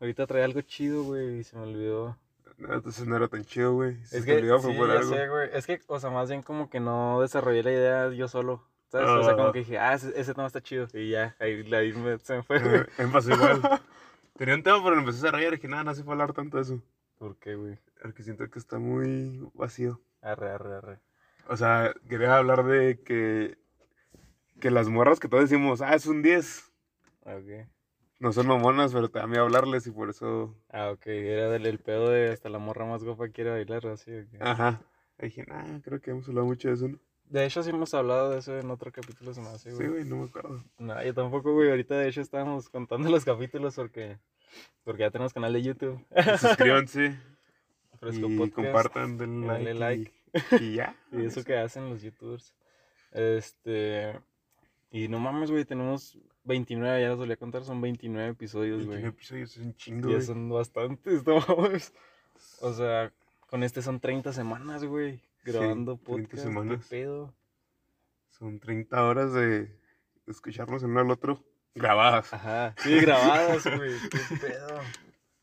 Ahorita traía algo chido, güey, y se me olvidó. No, entonces no era tan chido, güey. Es te que, olvidó, fue sí, por algo. sé, güey. Es que, o sea, más bien como que no desarrollé la idea yo solo. ¿Sabes? o sea, como que dije, ah, ese, ese tema está chido. Y ya, ahí, ahí me- se me fue, güey. Me pasó igual. Tenía un tema, pero lo empecé a desarrollar y dije, nada, no se puede hablar tanto de eso. ¿Por qué, güey? Porque siento que está muy vacío. Arre, arre, arre. O sea, quería hablar de que, que las morras que todos decimos, ah, es un 10. Ok. No son mamonas, pero te da miedo hablarles y por eso. Ah, ok. Era del el pedo de hasta la morra más guapa quiere bailar, así. Ajá. Ahí dije, nah, creo que hemos hablado mucho de eso, ¿no? De hecho, sí hemos hablado de eso en otro capítulo, se me hace, Sí, güey. güey, no me acuerdo. No, yo tampoco, güey. Ahorita, de hecho, estábamos contando los capítulos porque, porque ya tenemos canal de YouTube. Suscríbanse Fresco y Podcast. compartan, denle Dale like. like. Y, y ya. Y eso que hacen los youtubers. Este. Y no mames, güey, tenemos 29, ya les solía contar, son 29 episodios, 29 güey. episodios es un chingo, Ya son bastantes, no mames. O sea, con este son 30 semanas, güey, grabando 30 podcast. ¿qué semanas. pedo? Son 30 horas de escucharnos el uno al otro grabadas. Ajá, sí, grabadas, güey, qué pedo.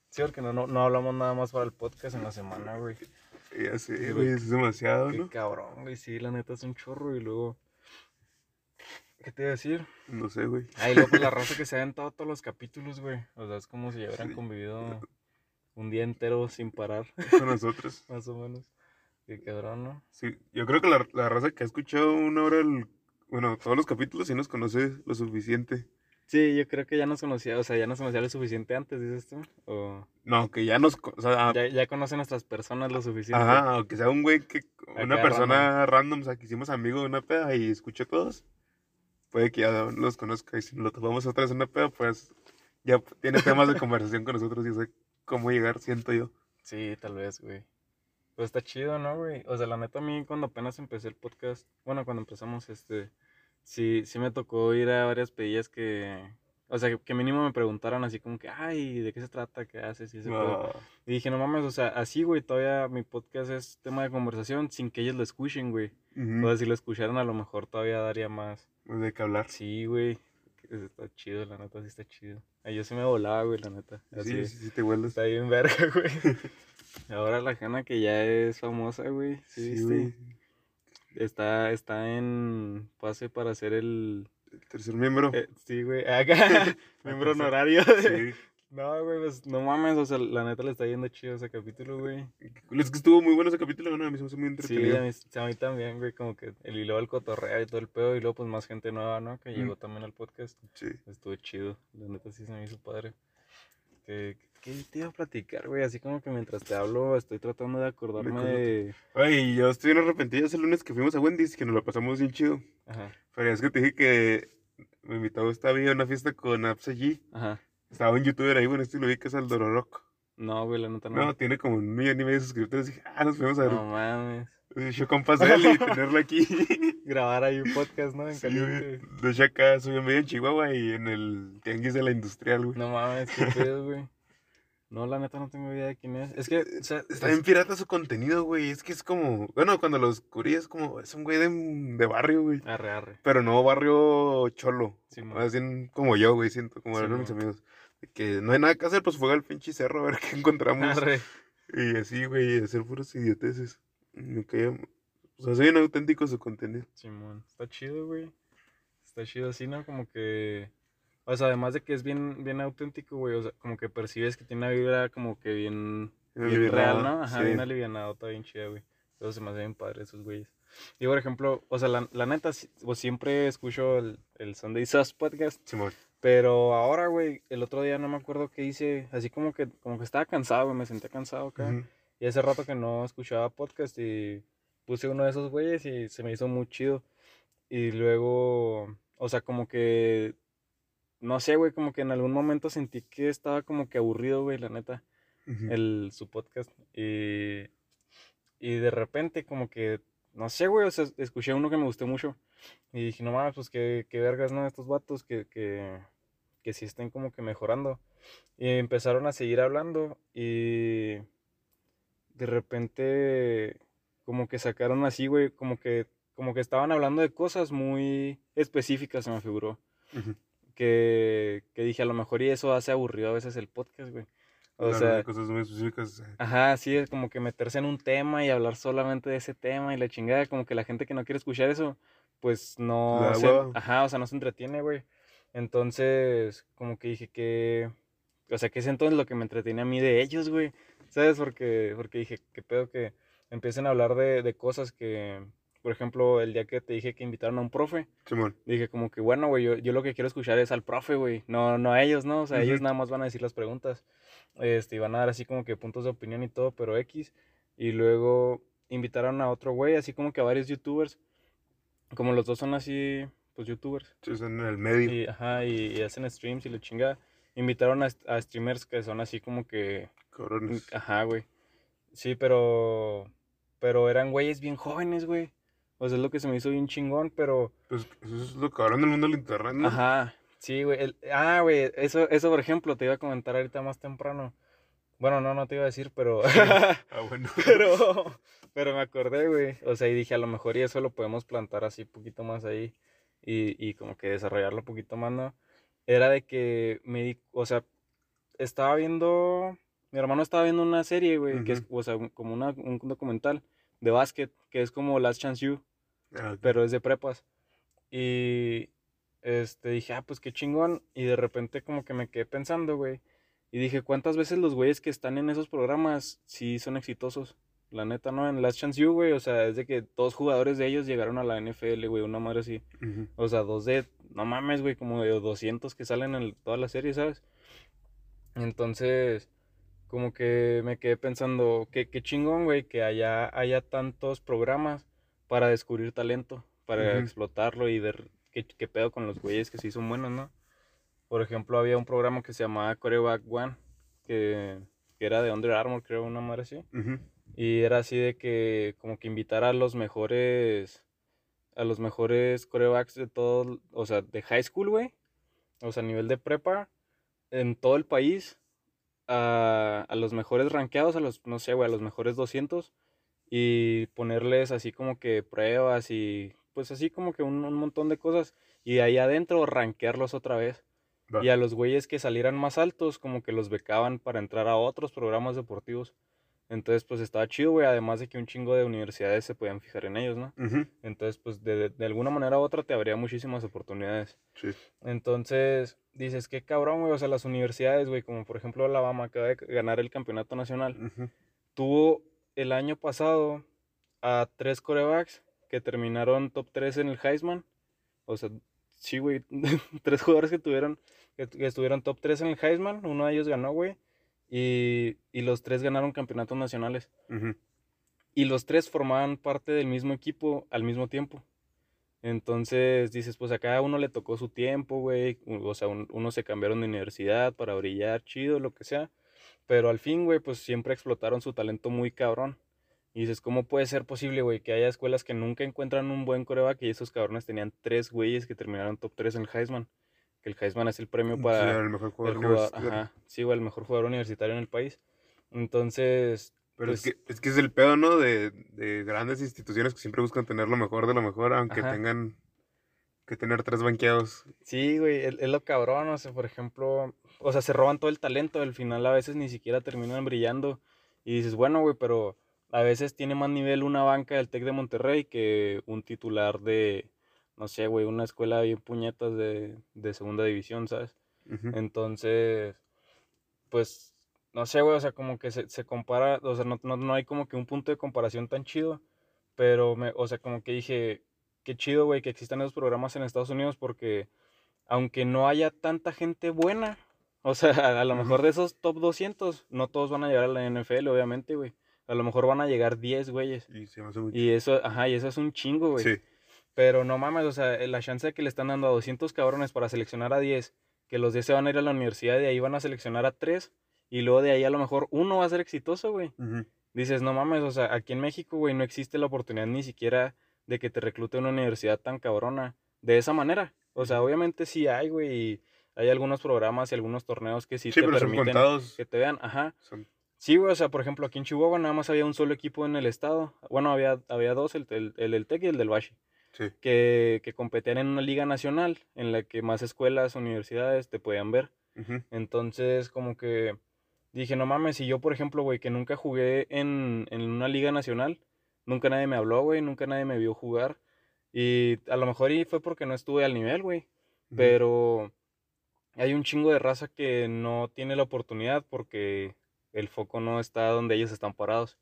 Sí, porque no, no, no hablamos nada más para el podcast en la semana, güey. Ya sé, Sí, güey, es demasiado, Qué ¿no? cabrón, güey, sí, la neta es un chorro y luego... ¿Qué te iba a decir? No sé, güey. Ay, luego pues la raza que se ha aventado todos los capítulos, güey. O sea, es como si ya hubieran Sí. convivido un día entero sin parar, Con nosotros. más o menos. Qué cabrón, ¿no? Sí, yo creo que la, la raza que ha escuchado una hora, el, bueno, todos los capítulos sí nos conoce lo suficiente. Sí, yo creo que ya nos conocía, o sea, ya nos conocía lo suficiente antes, dices tú. O No, que ya nos, o sea, ya, ya conocen nuestras personas lo suficiente. ajá, aunque sea un güey que, una Acá persona random, o sea, que hicimos amigo de una peda y escuchó todos, puede que ya los conozca y si lo tomamos otra vez en una peda, pues ya tiene temas de conversación con nosotros y sé cómo llegar, siento yo. Sí, tal vez, güey. Pues está chido, ¿no, güey? O sea, la neta a mí cuando apenas empecé el podcast, bueno, cuando empezamos, este, sí, sí me tocó ir a varias pedillas que, o sea, que, que mínimo me preguntaran así como que, ay, ¿de qué se trata? ¿Qué haces? Y ese pedo. Ah, Y dije, no mames, o sea, así, güey, todavía mi podcast es tema de conversación sin que ellos lo escuchen, güey. ujú, O sea, si lo escucharan a lo mejor todavía daría más. De qué hablar. Sí, güey. Está chido, la neta, sí está chido. Ay, yo sí me volaba, güey, la neta. Así Sí, sí, sí, te vuelves. Está bien verga, güey. Ahora la Jana que ya es famosa, güey. ¿Sí, Sí, güey. Está, está en pase para ser el... El tercer miembro. eh, sí, güey. Acá, miembro honorario. Sí. No, güey, pues no mames. O sea, la neta le está yendo chido ese capítulo, güey. Es que estuvo muy bueno ese capítulo, ¿no? A mí se me hizo muy Sí, entretenido. a mí, a mí también, güey. Como que el hilo del cotorreo y todo el pedo. Y luego, pues más gente nueva, ¿no? Que Mm. llegó también al podcast. Sí. Estuvo chido. La neta sí se me hizo padre. ¿Qué, qué te iba a platicar, güey? Así como que mientras te hablo estoy tratando de acordarme de... Ay, yo estoy bien arrepentido ese lunes que fuimos a Wendy's, que nos lo pasamos bien chido. Ajá, Pero es que te dije que me invitó Gustavo a una fiesta con Apps allí. ajá. Estaba un youtuber ahí, bueno, este lo vi que es el Dororock. No, güey, la neta No, no. tiene como un millón y medio de suscriptores. Dije, ah, nos fuimos a ver. No mames. Yo compas de él y tenerlo aquí. Grabar ahí un podcast, ¿no? En Sí, caliente. De hecho, acá soy medio en Chihuahua y en el tianguis de la industrial, güey. No mames, qué pedo, güey. No, la neta no tengo idea de quién es. Es que, o sea, Está bien pirata su contenido, güey. Es que es como. Bueno, cuando lo descubrí es como. Es un güey de, de barrio, güey. Arre, arre. Pero no barrio cholo. Sí. Más bien como yo, güey, siento, como Sí, eran mis amigos. Que no hay nada que hacer, pues fue al pinche cerro a ver qué encontramos. Arre. Y así, güey, hacer puros idioteces. Me caía. O sea, soy bien auténtico su contenido. Simón. Está chido, güey. Está chido así, ¿no? Como que. O sea, además de que es bien, bien auténtico, güey. O sea, como que percibes que tiene una vibra como que bien. Bien real, ¿no? Ajá, sí. bien alivianado, está bien chida, güey. Eso se me hace bien padre esos güeyes. Y por ejemplo, o sea, la, la neta, pues, siempre escucho el, el Sunday Sauce podcast. Simón. Pero ahora, güey, el otro día no me acuerdo qué hice. Así como que, como que estaba cansado, güey, me senté cansado acá. Y hace rato que no escuchaba podcast y puse uno de esos güeyes y se me hizo muy chido. Y luego, o sea, como que, no sé, güey, como que en algún momento sentí que estaba como que aburrido, güey, la neta el, su podcast. Y, y de repente, como que, no sé, güey, o sea, escuché uno que me gustó mucho. Y dije, no mames, pues qué, qué vergas, ¿no? Estos vatos que, que, que sí estén como que mejorando. Y empezaron a seguir hablando y de repente, como que sacaron así, güey, como que, como que estaban hablando de cosas muy específicas, se me figuró que, que dije, a lo mejor y eso hace aburrido a veces el podcast, güey. O sea, cosas muy específicas. Ajá, sí, es como que meterse en un tema y hablar solamente de ese tema y la chingada, como que la gente que no quiere escuchar eso, pues no se, hueva. ajá, o sea, no se entretiene, güey. Entonces, como que dije que, o sea, que es entonces lo que me entretiene a mí de ellos, güey, ¿sabes? Porque, porque dije, qué pedo que empiecen a hablar de, de cosas que, por ejemplo, el día que te dije que invitaron a un profe, Simón. dije como que, bueno, güey, yo, yo lo que quiero escuchar es al profe, güey, no, no a ellos, ¿no? O sea, ellos nada más van a decir las preguntas, este, y van a dar así como que puntos de opinión y todo, pero X. Y luego invitaron a otro güey, así como que a varios youtubers, como los dos son así, pues youtubers, Sí, son en el medio. y, ajá, y, y hacen streams y la chingada. Invitaron a, a streamers que son así como que, Cabrones. ajá, güey. Sí, pero, pero eran güeyes bien jóvenes, güey. O sea, es lo que se me hizo bien chingón, pero... Pues eso es lo cabrón del mundo del internet, ¿no? Ajá, sí, güey. el- Ah, güey, eso, eso, por ejemplo, te iba a comentar ahorita más temprano. Bueno, no, no te iba a decir, pero... Ah, bueno. pero, pero me acordé, güey. O sea, y dije, a lo mejor y eso lo podemos plantar así poquito más ahí y, y como que desarrollarlo un poquito más, ¿no? Era de que me di, o sea, estaba viendo, mi hermano estaba viendo una serie, güey, que es, o sea, un- como una, un documental de básquet, que es como Last Chance You Ah, ok. pero es de prepas. Y este dije, ah, pues qué chingón. Y de repente como que me quedé pensando, güey. Y dije, ¿cuántas veces los güeyes que están en esos programas sí son exitosos? La neta, ¿no? En Last Chance You, güey, o sea, es de que dos jugadores de ellos llegaron a la NFL, güey, una madre así. O sea, dos de, no mames, güey, como de 200 que salen en toda la serie, ¿sabes? Entonces, como que me quedé pensando, qué, qué chingón, güey, que haya, haya tantos programas para descubrir talento, para explotarlo y ver qué, qué pedo con los güeyes que sí son buenos, ¿no? Por ejemplo, había un programa que se llamaba Coreback One, que, que era de Under Armour, creo, una madre así. Y era así de que como que invitar a los mejores, a los mejores corebacks de todo, o sea, de high school, güey. O sea, a nivel de prepa, en todo el país, a, a los mejores rankeados, a los, no sé, güey, a los mejores 200. Y ponerles así como que pruebas y pues así como que un, un montón de cosas. Y ahí adentro rankearlos otra vez. Y a los güeyes que salieran más altos, como que los becaban para entrar a otros programas deportivos. Entonces, pues estaba chido, güey. Además de que un chingo de universidades se podían fijar en ellos, ¿no? Ujú. Entonces, pues de, de- de alguna manera u otra te habría muchísimas oportunidades. Sí. Entonces, dices, qué cabrón, güey. O sea, las universidades, güey, como por ejemplo Alabama acaba de ganar el campeonato nacional, Ujú. tuvo el año pasado a tres corebacks que terminaron top 3 en el Heisman. O sea, sí, güey. tres jugadores que tuvieron, que, que estuvieron top 3 en el Heisman. Uno de ellos ganó, güey. Y, y los tres ganaron campeonatos nacionales. Y los tres formaban parte del mismo equipo al mismo tiempo. Entonces dices, pues a cada uno le tocó su tiempo, güey. O sea, un- unos se cambiaron de universidad para brillar, chido, lo que sea. Pero al fin, güey, pues siempre explotaron su talento muy cabrón. Y dices, ¿cómo puede ser posible, güey, que haya escuelas que nunca encuentran un buen coreback y esos cabrones tenían tres güeyes que terminaron top 3 en el Heisman? Que el Heisman es el premio Sí, para el mejor el jugador ajá, sí, güey, el mejor jugador universitario en el país. Entonces, Pero es, pues, que, es que es el pedo, ¿no? De, de grandes instituciones que siempre buscan tener lo mejor de lo mejor, aunque Ajá. tengan que tener tres banqueados. Sí, güey, es lo cabrón, o sea, por ejemplo, o sea, se roban todo el talento, al final a veces ni siquiera terminan brillando. Y dices, bueno, güey, pero a veces tiene más nivel una banca del TEC de Monterrey que un titular de, no sé, güey, una escuela bien puñetas de, de segunda división, ¿sabes? Entonces, pues, no sé, güey, o sea, como que se, se compara, o sea, no, no, no hay como que un punto de comparación tan chido, pero, me, o sea, como que dije, qué chido, güey, que existan esos programas en Estados Unidos porque aunque no haya tanta gente buena, o sea, a lo mejor de esos top 200, no todos van a llegar a la NFL, obviamente, güey. A lo mejor van a llegar 10 güeyes. Y se me hace muy Y eso, ajá, y eso es un chingo, güey. Sí. Pero no mames, o sea, la chance que le están dando a 200 cabrones para seleccionar a 10, que los 10 se van a ir a la universidad y de ahí van a seleccionar a 3, y luego de ahí a lo mejor uno va a ser exitoso, güey. Dices, no mames, o sea, aquí en México, güey, no existe la oportunidad ni siquiera de que te reclute una universidad tan cabrona de esa manera. O sea, obviamente sí hay, güey, y hay algunos programas y algunos torneos que sí, Sí, te pero son permiten contados. que te vean, ajá. Son- Sí, güey, o sea, por ejemplo, aquí en Chihuahua nada más había un solo equipo en el estado. Bueno, había, había dos, el, el, el del TEC y el del Bashi. Sí. que, que competían en una liga nacional en la que más escuelas, universidades te podían ver. Entonces, como que dije, no mames, si yo, por ejemplo, güey, que nunca jugué en, en una liga nacional, nunca nadie me habló, güey, nunca nadie me vio jugar. Y a lo mejor y fue porque no estuve al nivel, güey. Pero hay un chingo de raza que no tiene la oportunidad porque el foco no está donde ellos están parados.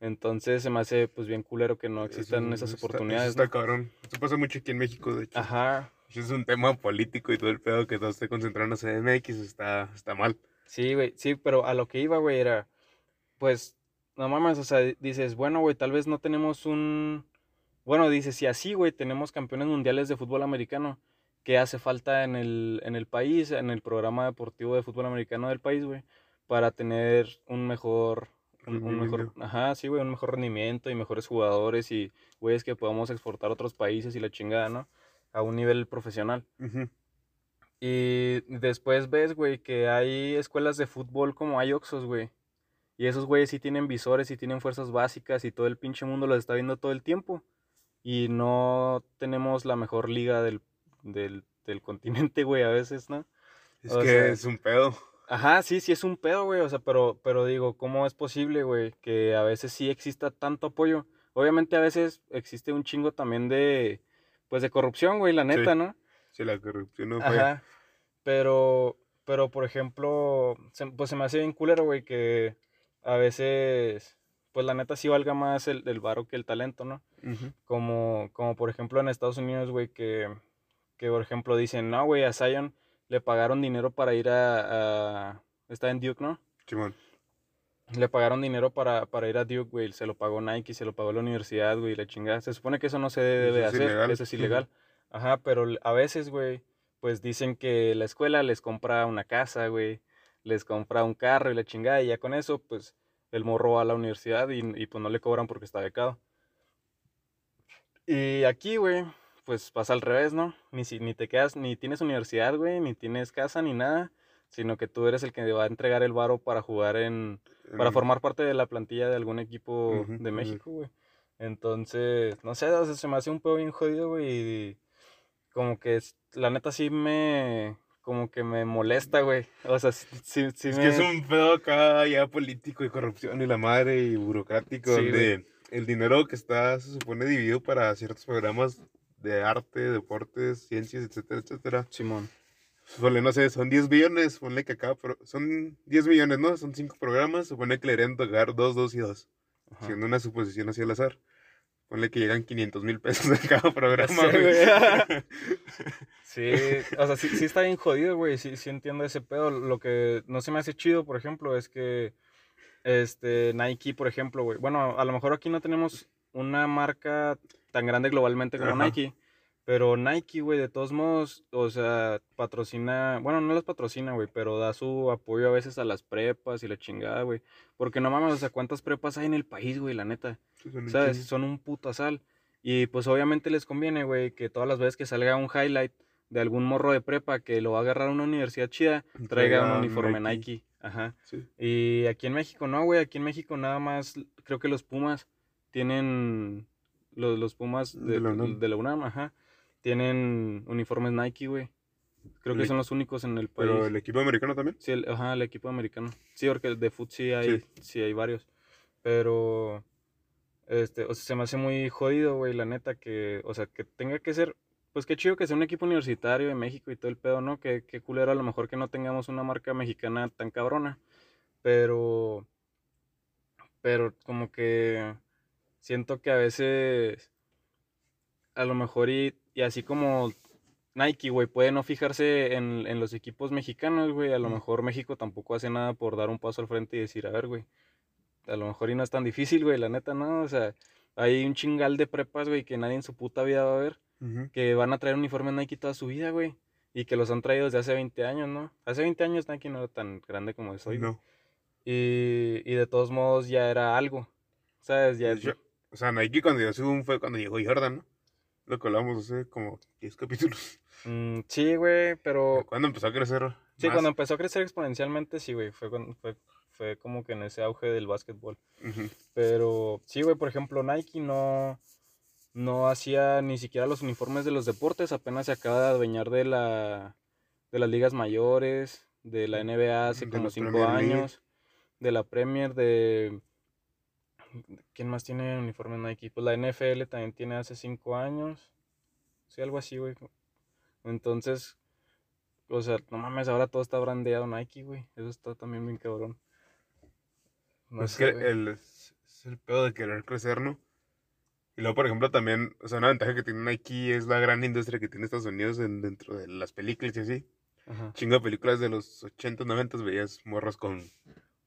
Entonces se me hace pues bien culero que no existan Eso esas está- oportunidades. Eso está ¿no? cabrón. Eso pasa mucho aquí en México, de hecho. Ajá, Eso es un tema político y todo el pedo que todo esté concentrado en CDMX está, está mal. sí, güey, sí, pero a lo que iba, güey, era, pues, no mames, o sea, dices, bueno, güey, tal vez no tenemos un, bueno, dices, si así, güey, tenemos campeones mundiales de fútbol americano, ¿qué hace falta en el, en el país, en el programa deportivo de fútbol americano del país, güey, para tener un mejor, un, un mejor, ajá, sí, güey, un mejor rendimiento y mejores jugadores y, güeyes que podamos exportar a otros países y la chingada, ¿no? A un nivel profesional. Ujú. Y después ves, güey, que hay escuelas de fútbol como hay Oxos, güey. Y esos güeyes sí tienen visores y tienen fuerzas básicas y todo el pinche mundo los está viendo todo el tiempo. Y no tenemos la mejor liga del, del, del continente, güey, a veces, ¿no? Es O que sea- es un pedo. Ajá, sí, sí es un pedo, güey. O sea, pero, pero digo, ¿cómo es posible, güey? Que a veces sí exista tanto apoyo. Obviamente a veces existe un chingo también de, pues de corrupción, güey, la Sí. neta, ¿no? Si la corrupción no fue. Ajá. Pero, pero por ejemplo, se- pues se me hace bien culero, güey, que a veces, pues la neta sí valga más el, el varo que el talento, ¿no? Como, como por ejemplo en Estados Unidos, güey, que, que por ejemplo dicen, no, güey, a Zion le pagaron dinero para ir a, a- está en Duke, ¿no? Simón. Le pagaron dinero para, para ir a Duke, güey, se lo pagó Nike, se lo pagó la universidad, güey, la chingada. Se supone que eso no se debe es hacer, ilegal. eso es ilegal. Ajá, pero a veces, güey, pues dicen que la escuela les compra una casa, güey, les compra un carro y la chingada, y ya con eso, pues, el morro va a la universidad y, y, pues no le cobran porque está becado. Y aquí, güey, pues pasa al revés, ¿no? Ni, si, ni te quedas, ni tienes universidad, güey, ni tienes casa, ni nada, sino que tú eres el que va a entregar el varo para jugar en, para formar parte de la plantilla de algún equipo Ujú, de ujú. México, güey. Entonces, no sé, o sea, se me hace un pedo bien jodido, güey. Y como que la neta sí me, como que me molesta, güey. O sea, sí, sí, sí Es me... que es un pedo acá ya político y corrupción y la madre y burocrático, Sí, donde el dinero que está se supone dividido para ciertos programas de arte, deportes, ciencias, etcétera, etcétera. Simón. Suele, no sé, son 10 billones, ponle que acá, pro- son 10 millones, ¿no? Son 5 programas, supone que le deberían tocar 2, 2 y 2, Ajá. siendo una suposición así al azar. Ponle que llegan 500 mil pesos de cada programa, güey. Sí, o sea, sí, sí está bien jodido, güey. Sí, sí entiendo ese pedo. Lo que no se me hace chido, por ejemplo, es que este Nike, por ejemplo, güey. Bueno, a lo mejor aquí no tenemos una marca tan grande globalmente como Ajá. Nike. Pero Nike, güey, de todos modos, o sea, patrocina, bueno, no las patrocina, güey, pero da su apoyo a veces a las prepas y la chingada, güey. Porque no mames, o sea, ¿cuántas prepas hay en el país, güey, la neta? Sí, son un ¿Sabes? Son un puto sal. Y pues obviamente les conviene, güey, que todas las veces que salga un highlight de algún morro de prepa que lo va a agarrar a una universidad chida, traiga un uniforme Nike. Nike. Ajá. Sí. Y aquí en México no, güey, aquí en México nada más, creo que los Pumas tienen, los, los Pumas de, De la UNAM. de la UNAM, ajá, tienen uniformes Nike, güey. Creo que son los únicos en el país. Pero el equipo americano también. Sí, el, ajá, el equipo americano. Sí, porque el de fútbol sí hay, sí. hay varios. Pero, este, o sea, se me hace muy jodido, güey, la neta, que, o sea, que tenga que ser, pues qué chido que sea un equipo universitario de México y todo el pedo, ¿no? Que, qué culero a lo mejor que no tengamos una marca mexicana tan cabrona. Pero, pero como que siento que a veces, a lo mejor y, y así como Nike, güey, puede no fijarse en, en los equipos mexicanos, güey. A lo mejor México tampoco hace nada por dar un paso al frente y decir, a ver, güey. A lo mejor y no es tan difícil, güey, la neta, ¿no? O sea, hay un chingal de prepas, güey, que nadie en su puta vida va a ver, que van a traer uniformes Nike toda su vida, güey. Y que los han traído desde hace 20 años, ¿no? Hace 20 años Nike no era tan grande como es hoy. No. Y, y de todos modos ya era algo. ¿Sabes? Ya, De hecho, o sea, Nike cuando llegó según fue cuando llegó Jordan, ¿no? Lo que hablamos hace como 10 capítulos. Mm, sí, güey, pero... Cuando empezó a crecer. Sí, más. cuando empezó a crecer exponencialmente, sí, güey, fue, cuando- fue, fue como que en ese auge del básquetbol. Pero sí, güey, por ejemplo, Nike no, no hacía ni siquiera los uniformes de los deportes, apenas se acaba de adueñar de la de las ligas mayores, de la NBA hace De como la cinco Premier League. años, de la Premier, de ¿quién más tiene uniformes Nike? Pues la NFL también tiene hace cinco años, sí, algo así, güey. Entonces, o sea, no mames, ahora todo está brandeado Nike, güey. Eso está también bien cabrón. No Pues es sé, que güey. el, es es el pedo de querer crecer, ¿no? Y luego, por ejemplo, también, o sea, una ventaja que tiene Nike es la gran industria que tiene Estados Unidos en- dentro de las películas y así. Ajá. Chingo de películas de los 80, 90 veías morros con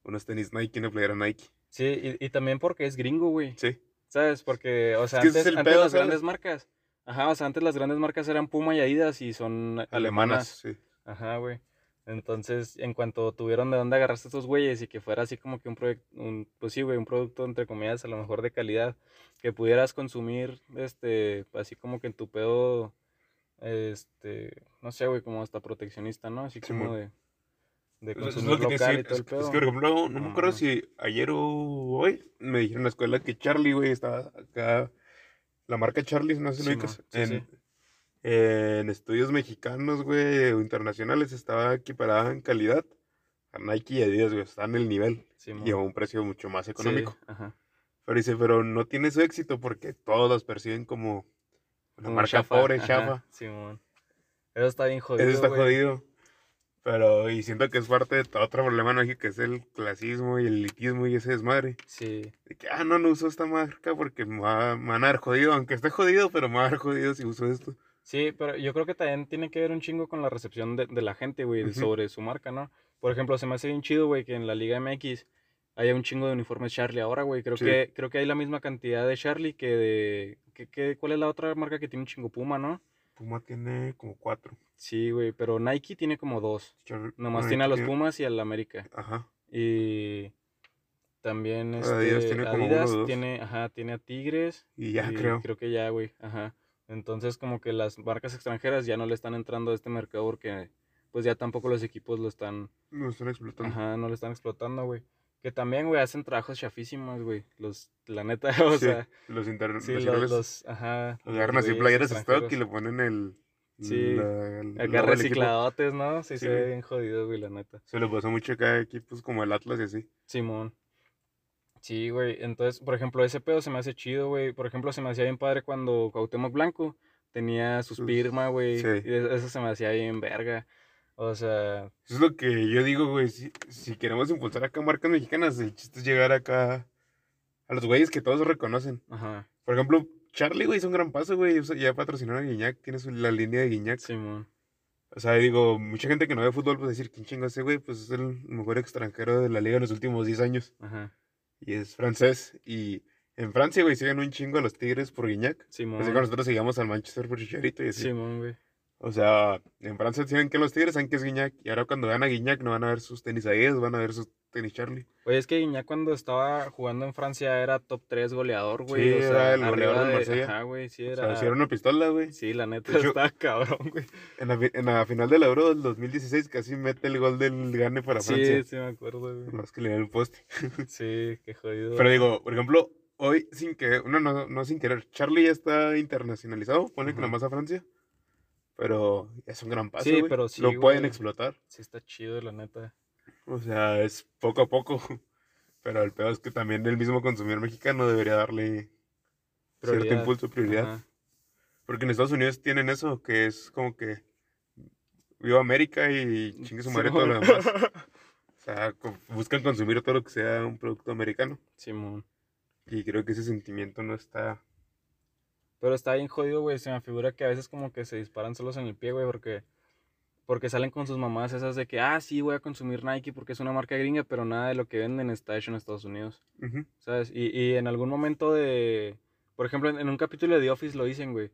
unos tenis Nike y una playera Nike. Sí, y, y también porque es gringo, güey. Sí. ¿Sabes? Porque, o sea, que antes, antes pedo, las ¿sabes? grandes marcas. Ajá, o sea, antes las grandes marcas eran Puma y Adidas y son Alemanas, alemanas. sí. Ajá, güey. Entonces, en cuanto tuvieron de dónde agarrarse estos güeyes y que fuera así como que un proyecto, un, pues sí, güey, un producto entre comillas a lo mejor de calidad, que pudieras consumir, este, así como que en tu pedo, este, no sé, güey, como hasta proteccionista, ¿no? Así como de, de Es- es consumir lo que local decía, y todo el es, es pedo. que, por ejemplo, no me acuerdo si ayer o hoy me dijeron en la escuela que Charlie, güey, estaba acá. La marca Charlie, no sé si lo Simón, ubicas, sí, en, sí. en estudios mexicanos, güey, o internacionales, estaba equiparada en calidad a Nike y Adidas, güey, está en el nivel y a un precio mucho más Sí, económico. ajá. Pero dice, pero no tiene su éxito porque todos perciben como una Como marca chafa, pobre, chafa. Simón. Eso está bien jodido. Eso está güey. jodido. Pero, y siento que es parte de otro problema en México, que es el clasismo y el elitismo y ese desmadre. Sí, De que, ah, no, no uso esta marca porque me, va- me van a dar jodido, aunque esté jodido, pero me va a dar jodido si uso esto. sí, pero yo creo que también tiene que ver un chingo con la recepción de, de la gente, güey, de- Ujú. sobre su marca, ¿no? Por ejemplo, se me hace bien chido, güey, que en la Liga MX haya un chingo de uniformes Charlie ahora, güey. Creo Sí. que creo que hay la misma cantidad de Charlie que de... Que, que- ¿Cuál es la otra marca que tiene un chingo Puma, no? Puma tiene como cuatro. Sí, güey, pero Nike tiene como dos. Nomás tiene a los tiene- Pumas y al América. Ajá. Y también este, Adidas tiene como Adidas ajá, tiene a Tigres. Y ya y creo. Creo que ya, güey, ajá. Entonces como que las marcas extranjeras ya no le están entrando a este mercado porque pues ya tampoco los equipos lo están, No están explotando. ajá, no lo están explotando, güey. Que también, güey, hacen trabajos chafísimos, güey. Los, la neta, o Sí, sea, los sí, internacionales los, los, ajá. los agarran así playeras stock y le ponen el. Sí, la- Acá recicladotes, ¿no? Sí, Sí, se ve bien jodido, güey, la neta. Se le pasó mucho acá a equipos como el Atlas y así. Simón. Sí, güey. Entonces, por ejemplo, ese pedo se me hace chido, güey. Por ejemplo, se me hacía bien padre cuando Cuauhtémoc Blanco tenía sus Sus- Pirma, güey. sí. Y eso se me hacía bien verga. O sea, Eso es lo que yo digo, güey. Si, si queremos impulsar acá marcas mexicanas, el chiste es llegar acá a los güeyes que todos reconocen. ajá, Por ejemplo, Charlie, güey, hizo un gran paso, güey. Ya patrocinó a Guiñac, tiene su- la línea de Guiñac. Simón. O sea, digo, mucha gente que no ve fútbol puede decir, ¿quién chingo ese güey? Pues es el mejor extranjero de la liga en los últimos 10 años. Ajá. Y es francés. Y en Francia, güey, siguen un chingo a los Tigres por Guiñac. Simón. Así que nosotros seguimos al Manchester por Chicharito y así. Simón, güey. O sea, en Francia saben que los Tigres saben que es Guiñac. Y ahora cuando van a Guiñac no van a ver sus tenis Adidas, van a ver sus tenis Charlie. Oye, es que Guiñac cuando estaba jugando en Francia era top 3 goleador, güey. Sí, o sea, era el goleador de- Marsella. Ajá, güey, sí O era. sea, una pistola, güey. Sí, la neta hecho- estaba cabrón, güey. En la, en la final del Euro del 2016 casi mete el gol del gane para Francia. Sí, sí me acuerdo, güey. Más que le dio el poste. Sí, qué jodido. Pero digo, por ejemplo, hoy sin que, no, no, no sin querer, Charlie ya está internacionalizado, pone que nomás a Francia. Pero es un gran paso, Sí, güey. pero sí, Lo pueden güey. explotar. Sí está chido, la neta. O sea, es poco a poco. Pero el peor es que también el mismo consumidor mexicano debería darle cierto Prioridad. impulso, prioridad. Ajá. Porque en Estados Unidos tienen eso, que es como que viva América y chingue su madre todo lo demás. O sea, buscan consumir todo lo que sea un producto americano. Simón. Y creo que ese sentimiento no está... Pero está bien jodido, güey. Se me figura que a veces como que se disparan solos en el pie, güey, porque... Porque salen con sus mamás esas de que, ah, sí, voy a consumir Nike porque es una marca gringa, pero nada de lo que venden está hecho en Estados Unidos. ¿sabes? Y, y en algún momento de... Por ejemplo, en, en un capítulo de The Office lo dicen, güey.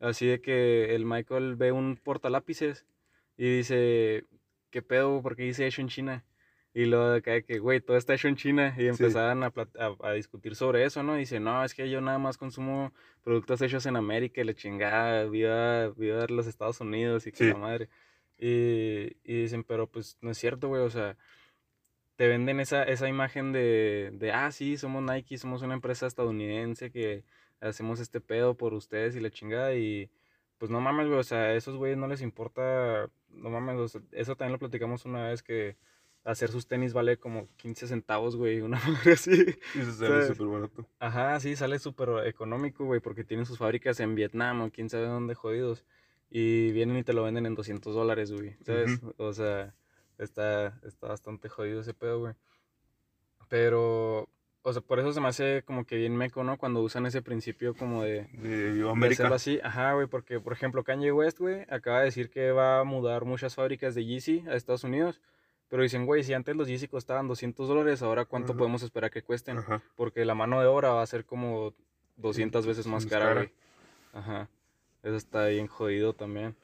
Así de que el Michael ve un portalápices y dice, ¿qué pedo? ¿Por qué dice hecho en China? Y luego de acá que, güey, todo está hecho en China. Y empezaban a, plat- a, a discutir sobre eso, ¿no? Y dice, no, es que yo nada más consumo productos hechos en América y la chingada, viva, viva los Estados Unidos y que Sí. la madre. Y, y dicen, pero pues no es cierto, güey, o sea, te venden esa, esa imagen de, de, ah, sí, somos Nike, somos una empresa estadounidense que hacemos este pedo por ustedes y la chingada y pues no mames, güey, o sea, a esos güeyes no les importa, no mames, o sea, eso también lo platicamos una vez que hacer sus tenis vale como 15 centavos, güey, una madre así. Y se sale súper barato. Ajá, sí, sale súper económico, güey, porque tienen sus fábricas en Vietnam o quién sabe dónde jodidos. Y vienen y te lo venden en 200 dólares, güey, ¿sabes? O sea, está, está bastante jodido ese pedo, güey. Pero, o sea, por eso se me hace como que bien meco, ¿no? Cuando usan ese principio como de, De de América. así. Ajá, güey, porque, por ejemplo, Kanye West, güey, acaba de decir que va a mudar muchas fábricas de Yeezy a Estados Unidos. Pero dicen, güey, si antes los Yeezy costaban 200 dólares, ahora cuánto Ajá. podemos esperar que cuesten Ajá. porque la mano de obra va a ser como 200 veces más cara, cara. güey. Ajá. Eso está bien jodido también.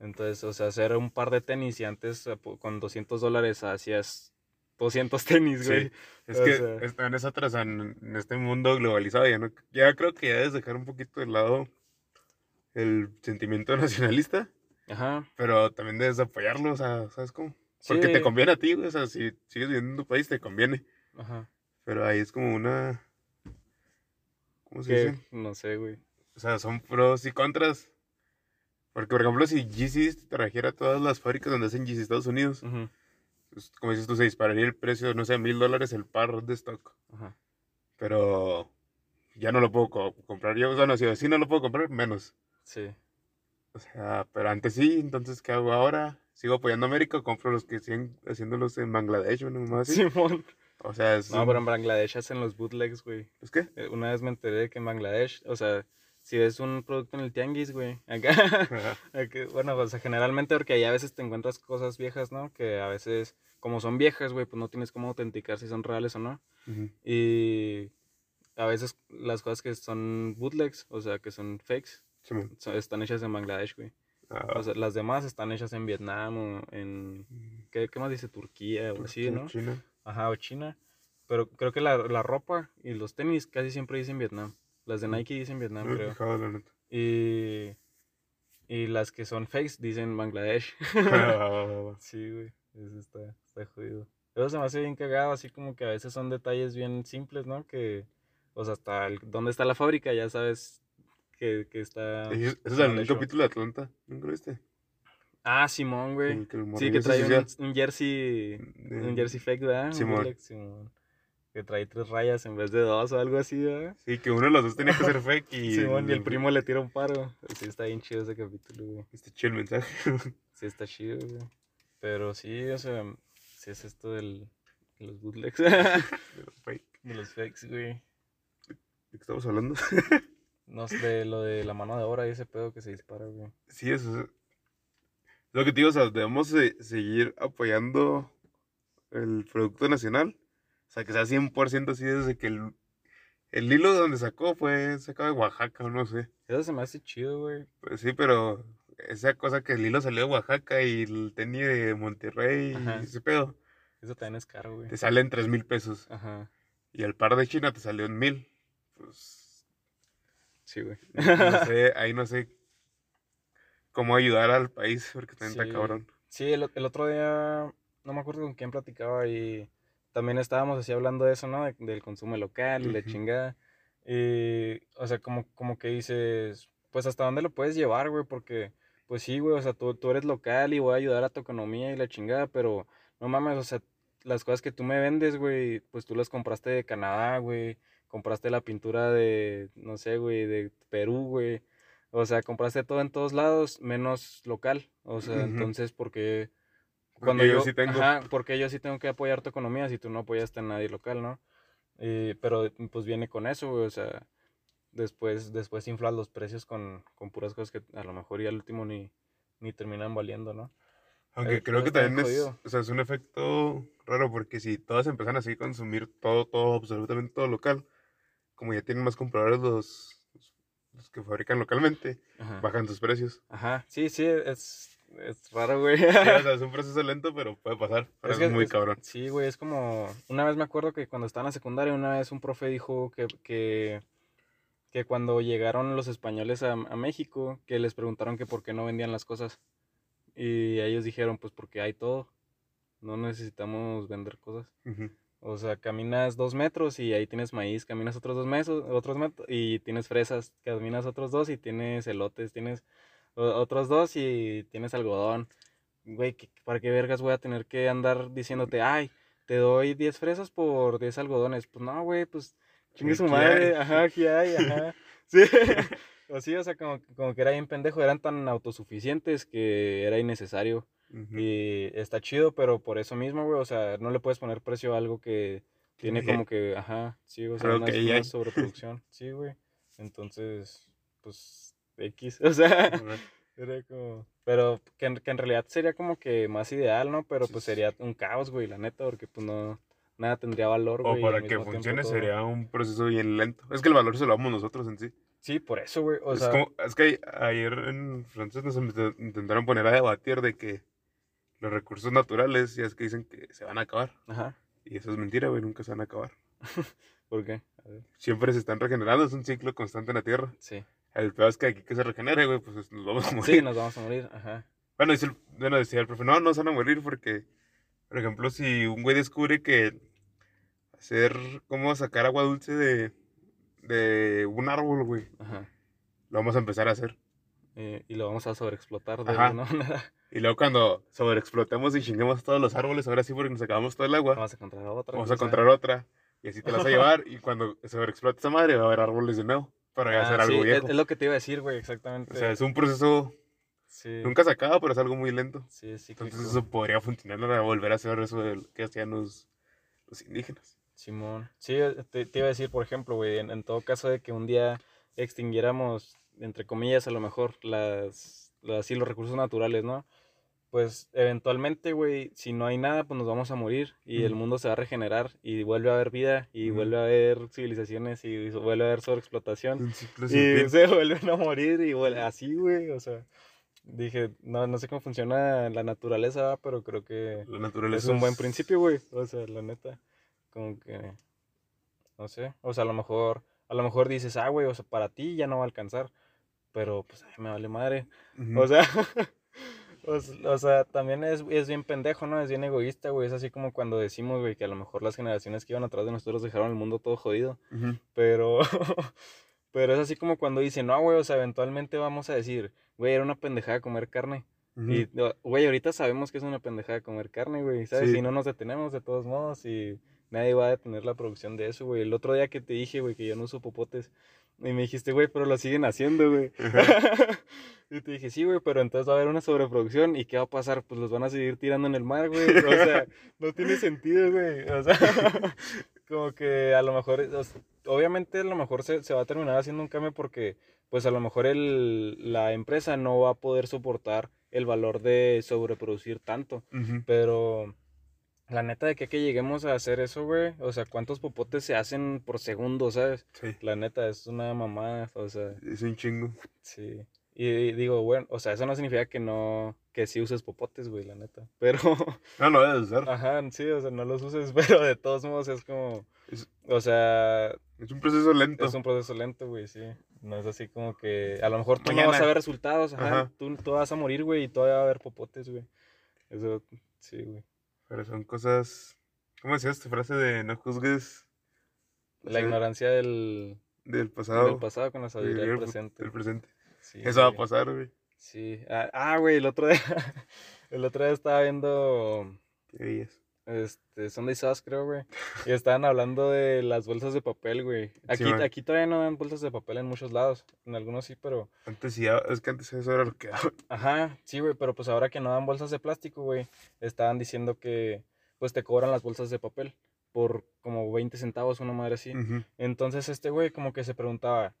Entonces, o sea, hacer un par de tenis y antes con 200 dólares hacías 200 tenis, Sí. güey. Es O que sea- están es atrás en, en este mundo globalizado. Ya, no, ya creo que ya debes dejar un poquito de lado el sentimiento nacionalista, Ajá. pero también debes apoyarlo, o sea, ¿sabes cómo? Porque te Sí. conviene a ti, güey, o sea, si sigues viviendo en tu país, te conviene. Ajá. Pero ahí es como una... ¿Cómo se Que, dice? no sé, güey. O sea, son pros y contras. Porque, por ejemplo, si Yeezy trajera todas las fábricas donde hacen Yeezy Estados Unidos, Ujú, pues, como dices tú, se dispararía el precio, no sé, mil dólares el par de stock. Ajá. Pero ya no lo puedo co- comprar yo. O sea, no, si así no lo puedo comprar, menos. Sí. O sea, pero antes sí, entonces, ¿qué hago ahora? ¿Sigo apoyando a América compro los que siguen haciéndolos en Bangladesh o no más así? Simón. O sea, es... No, un- pero en Bangladesh hacen los bootlegs, güey. ¿Es qué? Eh, Una vez me enteré que en Bangladesh, o sea, si ves un producto en el tianguis, güey, acá, bueno, o sea, generalmente porque ahí a veces te encuentras cosas viejas, ¿no? Que a veces, como son viejas, güey, pues no tienes cómo autenticar si son reales o no. Y a veces las cosas que son bootlegs, o sea, que son fakes, están hechas en Bangladesh, güey. Ah, O sea, las demás están hechas en Vietnam o en, ¿qué, qué más dice? Turquía o así, ¿no? China. Ajá, o China. Pero creo que la, la ropa y los tenis casi siempre dicen Vietnam. Las de Mm. Nike dicen Vietnam, No creo. fijado, la neta. Y, y las que son fakes dicen Bangladesh. Va. Sí, güey, eso está, está jodido. Eso se me hace bien cagado, así como que a veces son detalles bien simples, ¿no? Que, o sea, hasta el- dónde está la fábrica ya sabes que, que está... Ese ese es el capítulo de Atlanta. ¿Nunca lo viste? Ah, Simón, güey. Que Sí, que trae un, jersey, De- un jersey fake, ¿verdad? Simón. Que trae tres rayas en vez de dos o algo así, ¿verdad? Sí, que uno de los dos tenía que ser fake y... Simón, y el primo le tira un paro. Sí, está bien chido ese capítulo, güey. Está chido el mensaje. Sí, está chido, güey. Pero sí, o sea, sí es esto del, de los bootlegs. Pero fake. de los fakes, güey. ¿De qué estamos hablando? No sé, de lo de la mano de obra y ese pedo que se dispara, güey. Sí, eso es... Lo que te digo, o sea, debemos de seguir apoyando el producto nacional. O sea, que sea 100% así desde que el, el hilo de donde sacó fue sacado de Oaxaca no sé. Eso se me hace chido, güey. Pues sí, pero esa cosa que el hilo salió de Oaxaca y el tenis de Monterrey Ajá. y ese pedo, Eso también es caro, güey. te sale en 3 mil pesos. Ajá. Y el par de China te salió en mil. Pues Sí, güey. no sé, ahí no sé cómo ayudar al país porque también Sí. está cabrón. Sí, el, el otro día, no me acuerdo con quién platicaba y también estábamos así hablando de eso, ¿no? De- del consumo local y la Ujú. chingada. Y, o sea, como, como que dices, pues hasta dónde lo puedes llevar, güey, porque, pues sí, güey, o sea, tú, tú eres local y voy a ayudar a tu economía y la chingada, pero no mames, o sea, las cosas que tú me vendes, güey, pues tú las compraste de Canadá, güey, compraste la pintura de, no sé, güey, de Perú, güey. O sea, compraste todo en todos lados, menos local. O sea, entonces, ¿por qué? Porque Cuando yo yo, sí tengo. Ajá, porque yo sí tengo que apoyar tu economía si tú no apoyaste a nadie local, ¿no? Eh, pero pues viene con eso, güey, o sea, después, después inflas los precios con, con puras cosas que a lo mejor ya al último ni, ni terminan valiendo, ¿no? Aunque Eh, creo que también es, o sea, es un efecto raro porque si todos empiezan así a consumir todo, todo, absolutamente todo local, como ya tienen más compradores los, los, que fabrican localmente, Ajá. bajan sus precios. Ajá, sí, sí, es, es raro, güey. Sí, o sea, es un proceso lento, pero puede pasar. Pero es, que muy es- cabrón. Sí, güey, es como. Una vez me acuerdo que cuando estaba en la secundaria, una vez un profe dijo que, que, que cuando llegaron los españoles a, a México, que les preguntaron que por qué no vendían las cosas. Y ellos dijeron, pues porque hay todo. No necesitamos vender cosas. O sea, caminas dos metros y ahí tienes maíz, caminas otros dos metros, otros metros y tienes fresas, caminas otros dos y tienes elotes, tienes otros dos y tienes algodón. Güey, ¿qué- ¿para qué vergas voy a tener que andar diciéndote, ay, te doy 10 fresas por 10 algodones? Pues no, güey, pues chingue su madre, hay. ajá, aquí hay, ajá. Sí. O sí, o sea, como, como que era bien pendejo, eran tan autosuficientes que era innecesario. Y está chido, pero por eso mismo, güey, o sea, no le puedes poner precio a algo que tiene Sí. como que, ajá, sí, o sea, una, que sobreproducción, sí, güey. Entonces, pues, X, o sea, era como, pero que en, que en realidad sería como que más ideal, ¿no? Pero pues Sí, sería un caos, güey, la neta, porque pues no, nada tendría valor, O güey. al para que funcione todo- sería un proceso bien lento. Es que el valor se lo damos nosotros en sí. Sí, por eso, güey, o es, sea, como, es que ayer en francés nos int- intentaron poner a debatir de que los recursos naturales ya es que dicen que se van a acabar. ajá, Y eso es mentira, güey, nunca se van a acabar. ¿por qué? A ver, Siempre se están regenerando, es un ciclo constante en la Tierra. sí. El peor es que aquí que se regenere, güey, pues nos vamos a Sí, morir. nos vamos a morir, ajá. Bueno, dice el- bueno, decía el profe, no, no se van a morir porque, por ejemplo, si un güey descubre que hacer, cómo sacar agua dulce de, de un árbol, güey, Ajá. lo vamos a empezar a hacer. Eh, y lo vamos a sobreexplotar de Ajá. alguna manera. Y luego cuando sobreexplotemos y chinguemos todos los árboles, ahora sí porque nos acabamos todo el agua, Vamos a encontrar otra. vamos a sabe. encontrar otra. Y así te la vas a llevar. Y cuando sobreexplote esa madre, va a haber árboles de nuevo. Para Ah, hacer sí, algo es, viejo. es lo que te iba a decir, güey, exactamente. O sea, es un proceso, sí, nunca se acaba, pero es algo muy lento. sí, es cíclico. Entonces eso podría funcionar para volver a hacer eso de que hacían los, los indígenas. Simón. Sí, eh, te, te iba a decir, por ejemplo, güey, en, en todo caso de que un día extinguiéramos, entre comillas, a lo mejor, las, las- así, los recursos naturales, ¿no? Pues eventualmente, güey, si no hay nada, pues nos vamos a morir y el mundo se va a regenerar y vuelve a haber vida y vuelve a haber civilizaciones y vuelve a haber sobreexplotación. Y se vuelven a morir y vuel- así, güey, o sea, dije, no, no sé cómo funciona la naturaleza, pero creo que La naturaleza es un buen principio, güey, o sea, la neta, como que, no sé, o sea, a lo mejor, a lo mejor dices, ah, güey, o sea, para ti ya no va a alcanzar, pero pues, me vale madre, o sea, o, s- o sea, también es, es bien pendejo, ¿no? Es bien egoísta, güey, es así como cuando decimos, güey, que a lo mejor las generaciones que iban atrás de nosotros dejaron el mundo todo jodido. Pero, pero es así como cuando dicen, no, güey, o sea, eventualmente vamos a decir, güey, era una pendejada comer carne. Ujú. Y, no, güey, ahorita sabemos que es una pendejada comer carne, güey, ¿sabes? Sí. Y no nos detenemos de todos modos y nadie va a detener la producción de eso, güey. El otro día que te dije, güey, que yo no uso popotes, y me dijiste, güey, pero lo siguen haciendo, güey. y te dije, sí, güey, pero entonces va a haber una sobreproducción y ¿qué va a pasar? Pues los van a seguir tirando en el mar, güey. O sea, no tiene sentido, güey. O sea, como que a lo mejor, o sea, obviamente a lo mejor se, se va a terminar haciendo un cambio porque, pues a lo mejor el, la empresa no va a poder soportar el valor de sobreproducir tanto. Pero la neta de que, que lleguemos a hacer eso, güey, o sea, ¿cuántos popotes se hacen por segundo, sabes? Sí, La neta es una mamada, o sea, es un chingo. sí. Y digo, bueno, o sea, eso no significa que no, que sí uses popotes, güey, la neta. Pero, No lo debes usar. ajá, sí, o sea, no los uses, pero de todos modos es como, Es- o sea, Es un proceso lento. es un proceso lento, güey, sí. No es así como que a lo mejor tú no vas a ver resultados, ajá. Ajá. Tú, tú vas a morir, güey, y todavía va a haber popotes, güey. Eso, sí, güey. Pero son cosas. ¿Cómo decías tu frase de no juzgues La Sí. ignorancia del, del pasado? del pasado con la sabiduría del presente. el presente. Sí, Eso va a pasar, güey. Sí. Ah, ah, güey, el otro día, el otro día estaba viendo ¿Qué veías? Este, Sunday Sauce, creo, güey. Y estaban hablando de las bolsas de papel, güey. Aquí, aquí todavía no dan bolsas de papel en muchos lados. En algunos sí, pero... Antes sí, ah, es que antes eso era lo que daba. Ajá, sí, güey, pero pues ahora que no dan bolsas de plástico, güey, estaban diciendo que pues te cobran las bolsas de papel por como 20 centavos, una madre así. Entonces este güey como que se preguntaba,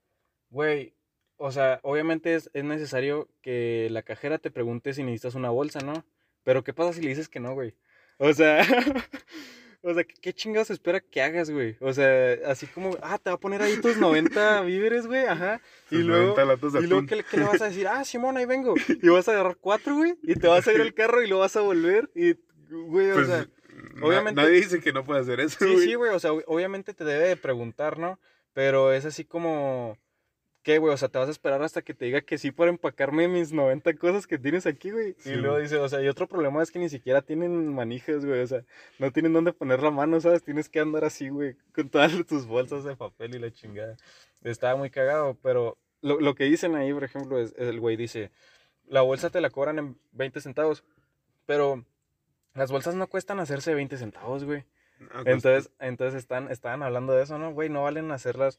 güey, o sea, obviamente es, es necesario que la cajera te pregunte si necesitas una bolsa, ¿no? Pero ¿qué pasa si le dices que no, güey? O sea, o sea, ¿qué, chingados espera que hagas, güey? O sea, así como, ah, te va a poner ahí tus 90 víveres, güey, ajá. Y luego, 90 latas de y luego. ¿qué, le- qué le vas a decir? Ah, Simón, ahí vengo. Y vas a agarrar cuatro, güey, y te vas a ir al carro y lo vas a volver. Y, güey, o Pues, sea... na- obviamente- Nadie dice que no puede hacer eso, Sí, güey. sí, güey, o sea, ob- obviamente te debe de preguntar, ¿no? Pero es así como, ¿qué, güey? O sea, te vas a esperar hasta que te diga que sí por empacarme mis 90 cosas que tienes aquí, güey. Sí, y luego dice, o sea, y otro problema es que ni siquiera tienen manijas, güey. O sea, no tienen dónde poner la mano, ¿sabes? Tienes que andar así, güey, con todas tus bolsas de papel y la chingada. Estaba muy cagado, pero lo, lo que dicen ahí, por ejemplo, es, el güey dice, la bolsa te la cobran en 20 centavos, pero las bolsas no cuestan hacerse 20 centavos, güey. No, Entonces, entonces están, estaban hablando de eso, ¿no? Güey, no valen hacerlas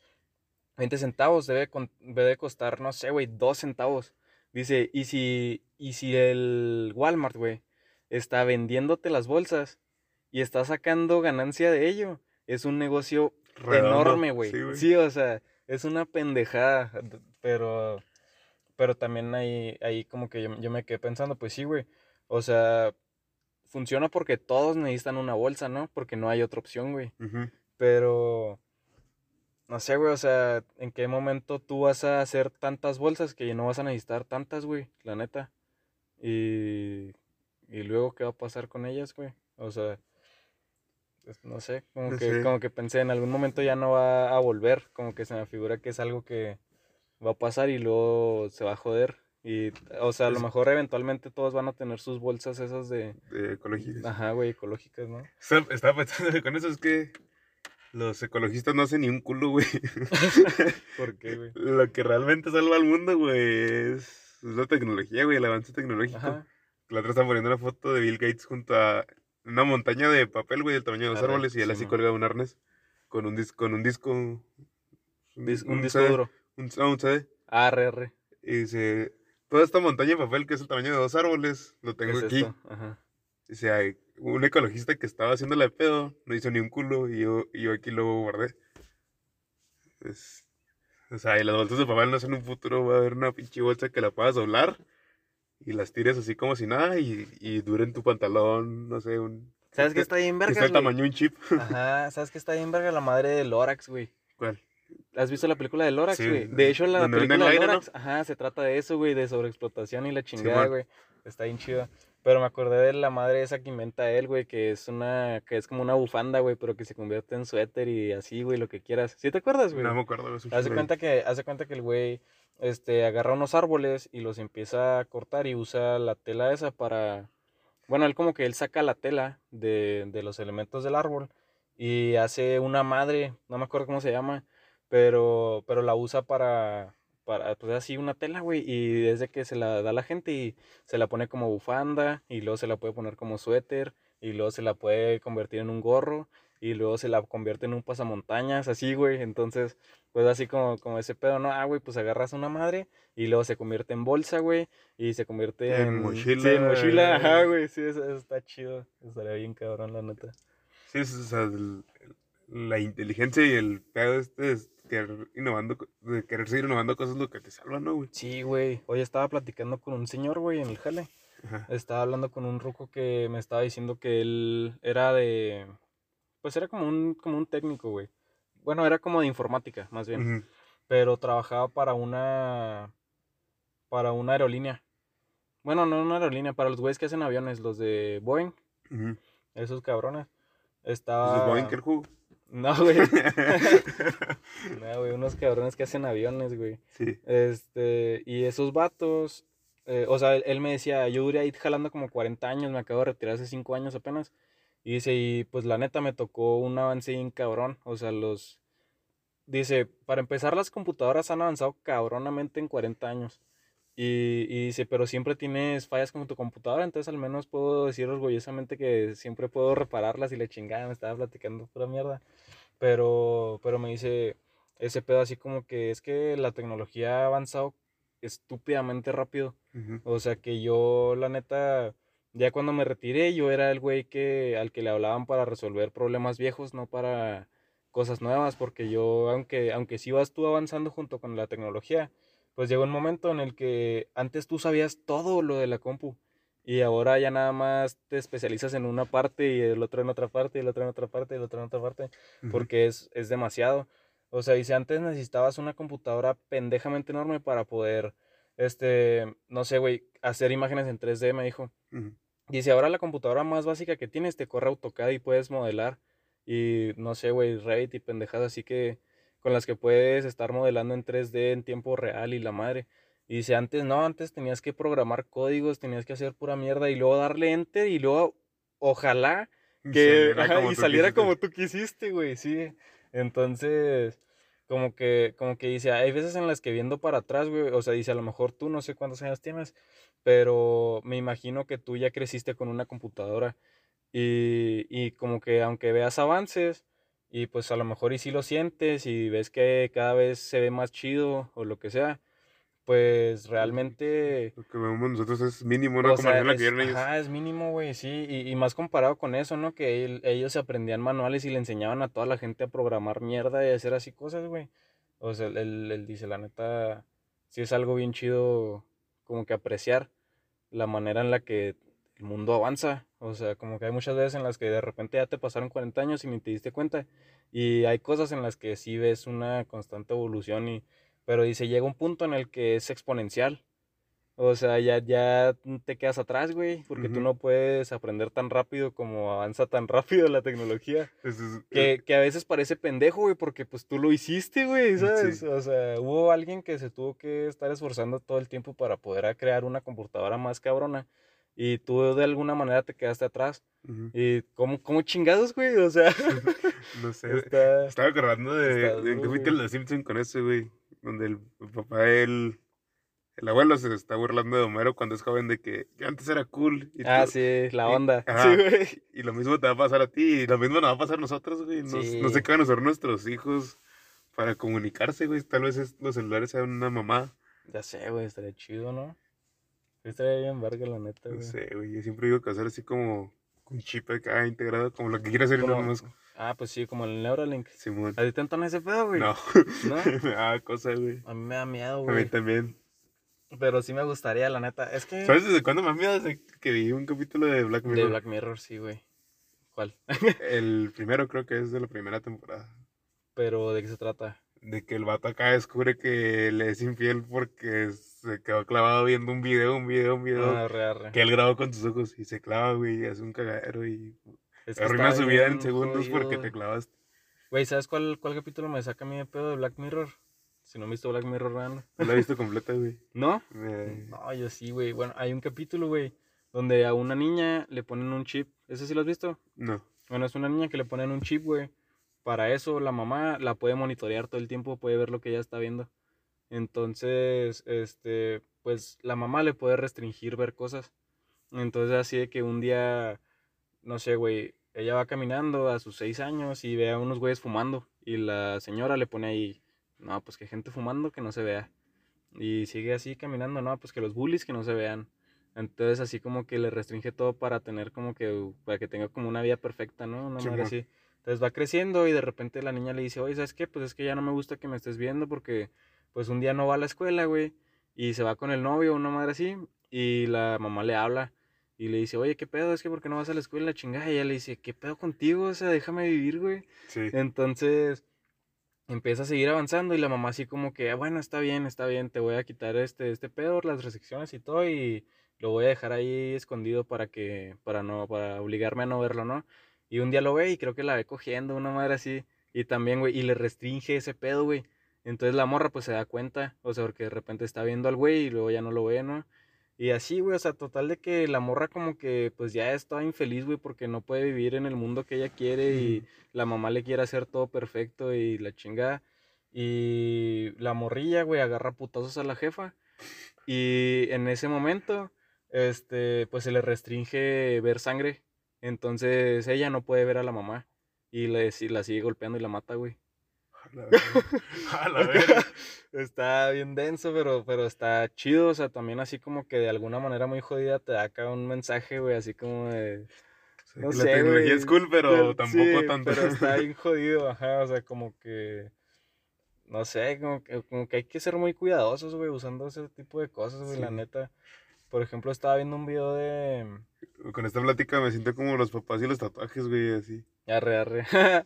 20 centavos, debe, con- debe costar, no sé, güey, 2 centavos. Dice, y si, y si el Walmart, güey, está vendiéndote las bolsas y está sacando ganancia de ello, es un negocio redondo. enorme, güey. Sí, Sí, o sea, es una pendejada, pero, pero también ahí, ahí como que yo, yo me quedé pensando, pues sí, güey. O sea, funciona porque todos necesitan una bolsa, ¿no? Porque no hay otra opción, güey. Pero, no sé, güey, o sea, ¿en qué momento tú vas a hacer tantas bolsas que no vas a necesitar tantas, güey? La neta. Y, y luego, ¿qué va a pasar con ellas, güey? O sea, pues, no sé, como que, como que pensé, en algún momento ya no va a volver, como que se me figura que es algo que va a pasar y luego se va a joder. Y, o sea, a lo mejor eventualmente todos van a tener sus bolsas esas de, De ecológicas. ajá, güey, ecológicas, ¿no? Estaba estaba pensando con eso, es que los ecologistas no hacen ni un culo, güey. ¿Por qué, güey? Lo que realmente salva al mundo, güey, es, la tecnología, güey, el avance tecnológico. Ajá. La otra están poniendo una foto de Bill Gates junto a una montaña de papel, güey, del tamaño de dos Arre, árboles, y él así Simón. colga un arnés con un, dis con un disco. Un, Dis- un disco CD, duro. Un, no, un CD. Arre, arre. Y dice, toda esta montaña de papel que es el tamaño de dos árboles, lo tengo es aquí. esto? Ajá. Dice, un ecologista que estaba haciendo de pedo, no hizo ni un culo, y yo, y yo aquí lo guardé. Es- o sea, y las bolsas de papel no son un futuro, va a haber una pinche bolsa que la puedas doblar y las tires así como si nada y, y duren tu pantalón, no sé, un... ¿Sabes qué está bien que verga, está el tamaño un chip. Ajá, ¿sabes qué está bien verga? La madre de Lorax, güey. ¿Cuál? ¿Has visto la película de Lorax, Sí, güey? de hecho, la película de aire, ¿no? Lorax, ajá, se trata de eso, güey, de sobreexplotación y la chingada, Simón. güey. Está bien chida. Pero me acordé de la madre esa que inventa él, güey, que es una, que es como una bufanda, güey, pero que se convierte en suéter y así, güey, lo que quieras. ¿Sí te acuerdas, güey? No me acuerdo. un Hace cuenta que, hace cuenta que el güey este, agarra unos árboles y los empieza a cortar y usa la tela esa para... Bueno, él como que él saca la tela de, de los elementos del árbol y hace una madre, no me acuerdo cómo se llama, pero, pero la usa para, para, pues así una tela, güey, y desde que se la da a la gente y se la pone como bufanda y luego se la puede poner como suéter y luego se la puede convertir en un gorro y luego se la convierte en un pasamontañas, así, güey, entonces pues así como, como ese pedo, ¿no? Ah, güey, pues agarras una madre y luego se convierte en bolsa, güey, y se convierte En en... mochila. Sí, en mochila, ajá, güey, sí, eso, eso está chido. Estaría bien cabrón, la neta. Sí, es, o sea, el- la inteligencia y el pedo este es querer innovando, de querer seguir innovando cosas es lo que te salva, ¿no, güey? Sí, güey. Hoy estaba platicando con un señor, güey, en el jale. Ajá. Estaba hablando con un ruco que me estaba diciendo que él era de... Pues era como un, como un técnico, güey. Bueno, era como de informática, más bien. Pero trabajaba para una para una aerolínea. Bueno, no una aerolínea, para los güeyes que hacen aviones, los de Boeing, esos cabrones. Estaba es Boeing, que el jugo. No, güey. no, güey, unos cabrones que hacen aviones, güey. sí. Este, y esos vatos, eh, o sea, él, él me decía, yo duré ahí jalando como 40 años, me acabo de retirar hace 5 años apenas. Y dice, y pues la neta me tocó un avance bien cabrón. O sea, los... Dice, para empezar, las computadoras han avanzado cabronamente en 40 años. Y, y dice, pero siempre tienes fallas con tu computadora, entonces al menos puedo decir orgullosamente que siempre puedo repararlas y le chingada, me estaba platicando pura mierda. Pero, pero me dice ese pedo así como que es que la tecnología ha avanzado estúpidamente rápido. Ujú. O sea que yo, la neta, ya cuando me retiré, yo era el güey que, al que le hablaban para resolver problemas viejos, no para cosas nuevas, porque yo, aunque, aunque sí vas tú avanzando junto con la tecnología, pues llegó un momento en el que antes tú sabías todo lo de la compu. Y ahora ya nada más te especializas en una parte y el otro en otra parte y el otro en otra parte y el otro en otra parte porque es, es demasiado. O sea, dice, antes necesitabas una computadora pendejamente enorme para poder, este, no sé, güey, hacer imágenes en 3D, me dijo. Ujú. Dice, ahora la computadora más básica que tienes te corre AutoCAD y puedes modelar. Y no sé, güey, Revit y pendejadas, así que con las que puedes estar modelando en 3D en tiempo real y la madre. Y dice, antes no, antes tenías que programar códigos, tenías que hacer pura mierda y luego darle enter y luego, ojalá que Saliera ajá, como y tú saliera quisiste. como tú quisiste, güey, sí. Entonces, como que, como que dice, hay veces en las que viendo para atrás, güey, o sea, dice, a lo mejor tú no sé cuántos años tienes, pero me imagino que tú ya creciste con una computadora y, y como que aunque veas avances y pues a lo mejor y sí lo sientes y ves que cada vez se ve más chido o lo que sea, pues realmente... Lo que vemos nosotros es mínimo, ¿no? O sea, la que es, ellos. ajá, es mínimo, güey, sí, y, y más comparado con eso, ¿no? Que el- ellos se aprendían manuales y le enseñaban a toda la gente a programar mierda y a hacer así cosas, güey. O sea, él- él dice, la neta, sí es algo bien chido como que apreciar la manera en la que el mundo avanza. O sea, como que hay muchas veces en las que de repente ya te pasaron 40 años y ni te diste cuenta. Y hay cosas en las que sí ves una constante evolución y... Pero dice, llega un punto en el que es exponencial. O sea, ya, ya te quedas atrás, güey, porque tú Ujú. no puedes aprender tan rápido como avanza tan rápido la tecnología. Eso es- Que, que a veces parece pendejo, güey, porque pues tú lo hiciste, güey, ¿sabes? Sí. O sea, hubo alguien que se tuvo que estar esforzando todo el tiempo para poder crear una computadora más cabrona. Y tú de alguna manera te quedaste atrás. Ujú. Y ¿cómo, cómo chingados, güey? O sea, No sé. está... Estaba acordando de, está de duro, de Simpson con ese, güey. Donde el papá, el, el abuelo se está burlando de Homero cuando es joven de que yo antes era cool. Y, Ah, tú- sí, la y- onda. ajá. Sí, güey. y lo mismo te va a pasar a ti. Y lo mismo nos va a pasar a nosotros, güey. No, Sí. no sé qué van a hacer nuestros hijos para comunicarse, güey. Tal vez los celulares sean una mamá. Ya sé, güey, estaría chido, ¿no? Estaría bien verga, la neta, No güey. sé, güey. Yo siempre digo que hacer así como un chip acá integrado, como lo que quiere hacer Elon Musk. Ah, pues sí, como el Neuralink. Simón. ¿A ti te entona ese pedo, güey? No. ¿No? Me da cosa, güey. A mí me da miedo, A mí güey. también. Pero sí me gustaría, la neta. Es que... ¿Sabes desde cuándo me da miedo? Desde que vi un capítulo de Black De Mirror. Black Mirror, sí, güey. ¿Cuál? El primero creo que es de la primera temporada. Pero, ¿de qué se trata? De que el vato acá descubre que le es infiel porque se quedó clavado viendo un video, un video, un video. Arre, arre. Que él grabó con sus ojos y se clava, güey, y hace un cagadero y Es que arruina su vida en segundos porque te clavaste. Güey, ¿sabes cuál, cuál capítulo me saca a mí de pedo de Black Mirror? Si no han visto Black Mirror, veanlo. No la he visto completa, güey. ¿No? Me- No, yo sí, güey. Bueno, hay un capítulo, güey, donde a una niña le ponen un chip. ¿Ese sí lo has visto? No. Bueno, es una niña que le ponen un chip, güey. Para eso la mamá la puede monitorear todo el tiempo, puede ver lo que ella está viendo. Entonces, este, pues la mamá le puede restringir ver cosas. Entonces, así de que un día, no sé, güey, ella va caminando a sus seis años y ve a unos güeyes fumando. Y la señora le pone ahí, no, pues que gente fumando que no se vea. Y sigue así caminando, no, pues que los bullies que no se vean. Entonces, así como que le restringe todo para tener como que, para que tenga como una vida perfecta, ¿no? Una madre Simón. así. Entonces va creciendo y de repente la niña le dice, oye, ¿sabes qué? Pues es que ya no me gusta que me estés viendo porque pues un día no va a la escuela, güey. Y se va con el novio, una madre así. Y la mamá le habla y le dice, oye, ¿qué pedo? Es que ¿por qué no vas a la escuela, chingada? Y ella le dice, ¿qué pedo contigo? O sea, déjame vivir, güey. Sí. Entonces empieza a seguir avanzando y la mamá así como que, "Ah, bueno, está bien, está bien, te voy a quitar este, este pedo, las restricciones y todo y lo voy a dejar ahí escondido para que, para no, para obligarme a no verlo, ¿no? Y un día lo ve y creo que la ve cogiendo, una madre así, y también, güey, y le restringe ese pedo, güey. Entonces la morra pues se da cuenta, o sea, porque de repente está viendo al güey y luego ya no lo ve, ¿no? Y así, güey, o sea, total de que la morra como que pues ya está infeliz, güey, porque no puede vivir en el mundo que ella quiere y la mamá le quiere hacer todo perfecto y la chingada. Y la morrilla, güey, agarra putazos a la jefa. Y en ese momento, este, pues se le restringe ver sangre. Entonces ella no puede ver a la mamá. Y le, si- la sigue golpeando y la mata, güey. La. A la verga. Está bien denso, pero, pero está chido. O sea, también así como que de alguna manera muy jodida te da acá un mensaje, güey, así como de... No la sé, tecnología güey, es cool, pero Pero- tampoco sí, tanto. Pero está bien jodido, ajá, o sea, como que, no sé, como que, como que hay que ser muy cuidadosos, güey, usando ese tipo de cosas, güey, la neta. Por ejemplo, estaba viendo un video de... Con esta plática me siento como los papás y los tatuajes, güey, así. Arre, arre.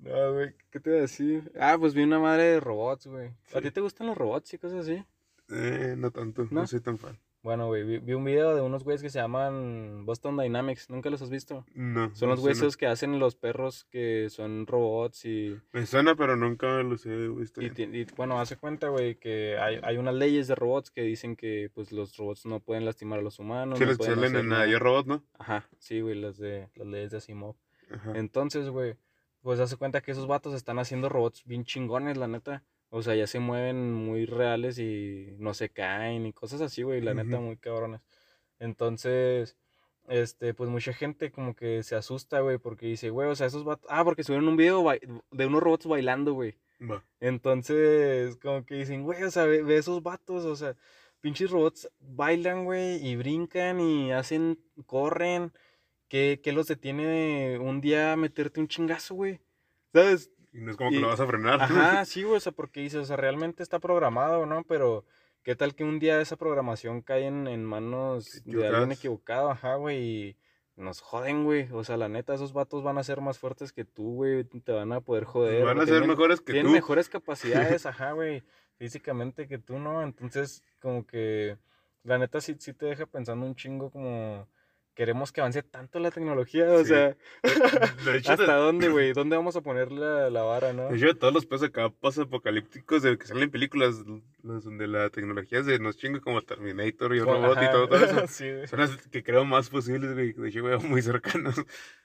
No, güey, ¿qué te iba a decir? Ah, pues vi una madre de robots, güey. ¿A ti te gustan los robots y cosas así? Eh, no tanto, no, ¿No? soy tan fan. Bueno, güey, vi, vi un video de unos güeyes que se llaman Boston Dynamics. ¿Nunca los has visto? No. Son los güeyes que hacen los perros que son robots y... Me suena, pero nunca los he visto. Y, bueno, hace cuenta, güey, que hay, hay unas leyes de robots que dicen que pues los robots no pueden lastimar a los humanos. Sí, no pueden hacer en nada. Yo Robot, ¿no? Ajá, sí, güey, las de las leyes de Asimov. Ajá. Entonces, güey, pues hace cuenta que esos vatos están haciendo robots bien chingones, la neta. O sea, ya se mueven muy reales y no se caen y cosas así, güey, la neta, muy cabrones. Entonces, este, pues mucha gente como que se asusta, güey, porque dice, güey, o sea, esos vatos... Ah, porque subieron un video de unos robots bailando, güey. Entonces, como que dicen, güey, o sea, ve, ve esos vatos, o sea, pinches robots bailan, güey, y brincan y hacen, corren. ¿Qué, qué los detiene un día meterte un chingazo, güey? ¿Sabes? Y no es como que lo vas a frenar. Ajá, sí, güey, o sea, porque dices, o sea, realmente está programado, ¿no? Pero, ¿qué tal que un día esa programación cae en, en manos de alguien equivocado, ajá, güey, y nos joden, güey? O sea, la neta, esos vatos van a ser más fuertes que tú, güey, te van a poder joder. Van a ser tienen- mejores que tienen tú. mejores capacidades, ajá, güey, físicamente que tú, ¿no? Entonces, como que, la neta, sí, sí te deja pensando un chingo como... Queremos que avance tanto la tecnología, o Sí. sea, De hecho, ¿hasta de, dónde, güey? ¿Dónde vamos a poner la, la vara, no? de hecho, todos los pesos acá apocalípticos de que salen en películas, los donde la tecnología se nos chinga como Terminator y Como- robot y todo, todo eso. sí, güey. Son las que creo más posibles, güey. De hecho, veo muy cercanos.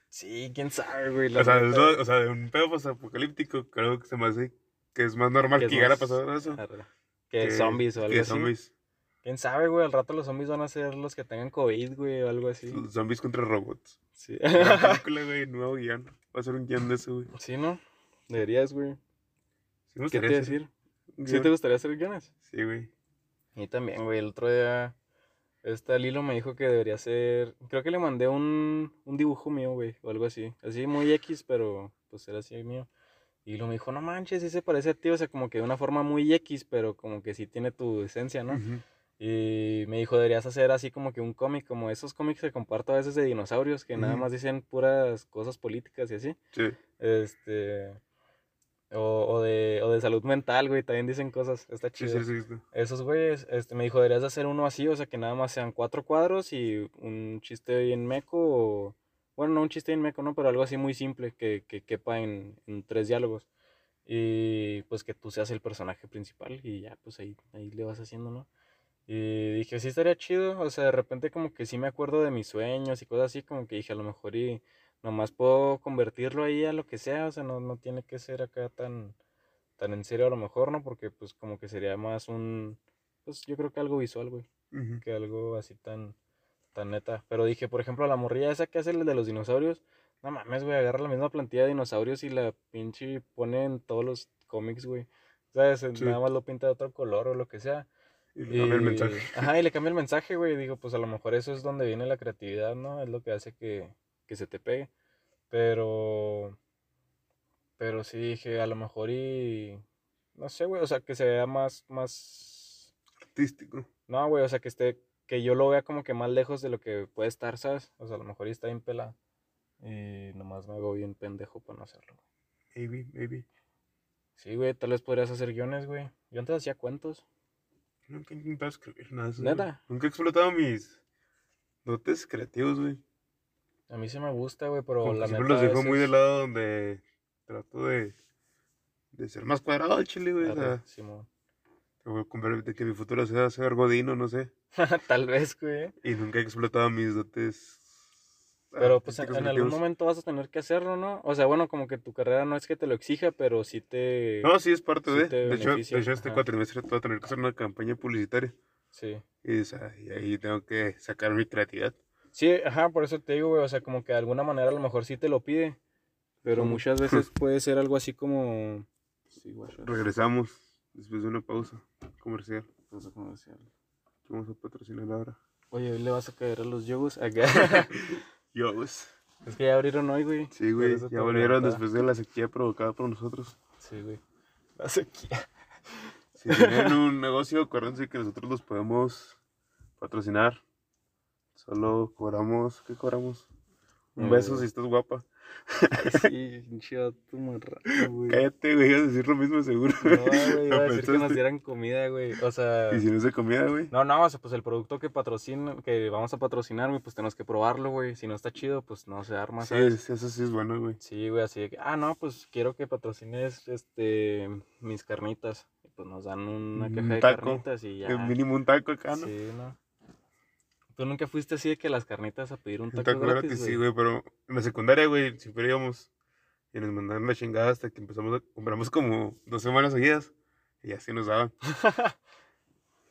Sí, quién sabe, güey. O sea, o sea, de un pedo apocalíptico, creo que se me hace que es más normal Que que, llegara a pasar eso. Que zombies o algo que así. zombies. Quién sabe, güey. Al rato los zombies van a ser los que tengan COVID, güey, o algo así. Zombies contra robots. Sí. Gran película, güey, nuevo guion. Va a ser un guion de eso, güey. sí, ¿no? Deberías, güey. Sí, ¿Qué te decir? ¿Sí te gustaría hacer guiones? Sí, güey. Y también, güey. El otro día, esta Lilo me dijo que debería ser. Creo que le mandé un, un dibujo mío, güey, o algo así. Así muy X, pero pues era así mío. Y Lilo me dijo, no manches, sí se parece a ti, o sea, como que de una forma muy X, pero como que sí tiene tu esencia, ¿no? Ujú. Y me dijo, deberías hacer así como que un cómic, como esos cómics que comparto a veces de dinosaurios, que nada Ujú. más dicen puras cosas políticas y así. Sí. Este. O, o de, o de salud mental, güey, también dicen cosas. Está chido. sí, sí, sí. Esos güeyes, este, me dijo, deberías de hacer uno así, o sea, que nada más sean cuatro cuadros y un chiste bien meco, o... Bueno, no un chiste bien meco, ¿no? Pero algo así muy simple, que, que quepa en, en tres diálogos. Y pues que tú seas el personaje principal y ya, pues ahí, ahí le vas haciendo, ¿no? Y dije, sí estaría chido, o sea, de repente como que sí me acuerdo de mis sueños y cosas así, como que dije, a lo mejor y nomás puedo convertirlo ahí a lo que sea, o sea, no, no tiene que ser acá tan, tan en serio a lo mejor, ¿no? Porque pues como que sería más un, pues yo creo que algo visual, güey, que algo así tan, tan neta. Pero dije, por ejemplo, la morrilla esa que hace el de los dinosaurios, no mames, güey, agarra la misma plantilla de dinosaurios y la pinche pone en todos los cómics, güey. ¿Sabes? Sí. Nada más lo pinta de otro color o lo que sea. Y le cambia el mensaje. Ajá, y le cambia el mensaje, güey. Digo, pues a lo mejor eso es donde viene la creatividad, ¿no? Es lo que hace que, que se te pegue. Pero. Pero sí dije, a lo mejor y. No sé, güey. O sea, que se vea más. más... Artístico. No, güey. O sea, que esté. Que yo lo vea como que más lejos de lo que puede estar, ¿sabes? O sea, a lo mejor y está bien pelado. Y nomás me hago bien pendejo para no hacerlo. Maybe, maybe. Sí, güey. Tal vez podrías hacer guiones, güey. Yo antes hacía cuentos. Nunca he intentado escribir nada güey. ¿Neta? Nunca he explotado mis dotes creativos, güey. A mí sí me gusta, güey, pero Como que la siempre neta los a dejo muy de veces- lado donde trato de, de ser más cuadrado al chile, güey. O Arre, sea, Simón. de conver- de que mi futuro sea ser godino, no sé. Tal vez, güey. Y nunca he explotado mis dotes. Pero pues en, en algún momento vas a tener que hacerlo, ¿no? O sea, bueno, como que tu carrera no es que te lo exija, pero sí te... No, sí es parte sí de. te De hecho, de hecho, este ajá. cuatrimestre voy a tener que hacer una campaña publicitaria. Sí. Y, o sea, y ahí tengo que sacar mi creatividad. Sí, ajá, por eso te digo, güey, o sea, como que de alguna manera a lo mejor sí te lo pide, pero muchas veces puede ser algo así como... Sí, guacha. Regresamos después de una pausa comercial. Pausa comercial. Vamos a patrocinar ahora. Oye, le vas a caer a los yogos acá. Yo, pues. es que ya abrieron hoy, güey. Sí, güey. Ya volvieron después de la sequía provocada por nosotros. Sí, güey. La sequía. Si tienen un negocio, acuérdense que nosotros los podemos patrocinar. Solo cobramos, ¿qué cobramos? Un Eh, beso si estás guapa. Sí, pinche vato marrano, güey. Cállate, güey, ibas a decir lo mismo seguro. No, güey, iba a decir que nos dieran comida, güey. O sea. Y si no se comida, güey. No, no, o sea, pues el producto que patrocina, que vamos a patrocinar, güey, pues tenemos que probarlo, güey. Si no está chido, pues no se arma, Sí, ¿sabes? es- eso sí es bueno, güey. Sí, güey, así de que, ah, no, pues quiero que patrocines, este, mis carnitas. Y pues nos dan una Un caja de taco. carnitas y ya. Es mínimo un taco acá, ¿no? Sí, ¿no? ¿Tú nunca fuiste así de que las carnitas a pedir un Un taco, taco gratis, gratis, sí, güey, pero en la secundaria, güey, siempre íbamos y nos mandaban la chingada hasta que empezamos a compramos como dos semanas seguidas y así nos daban.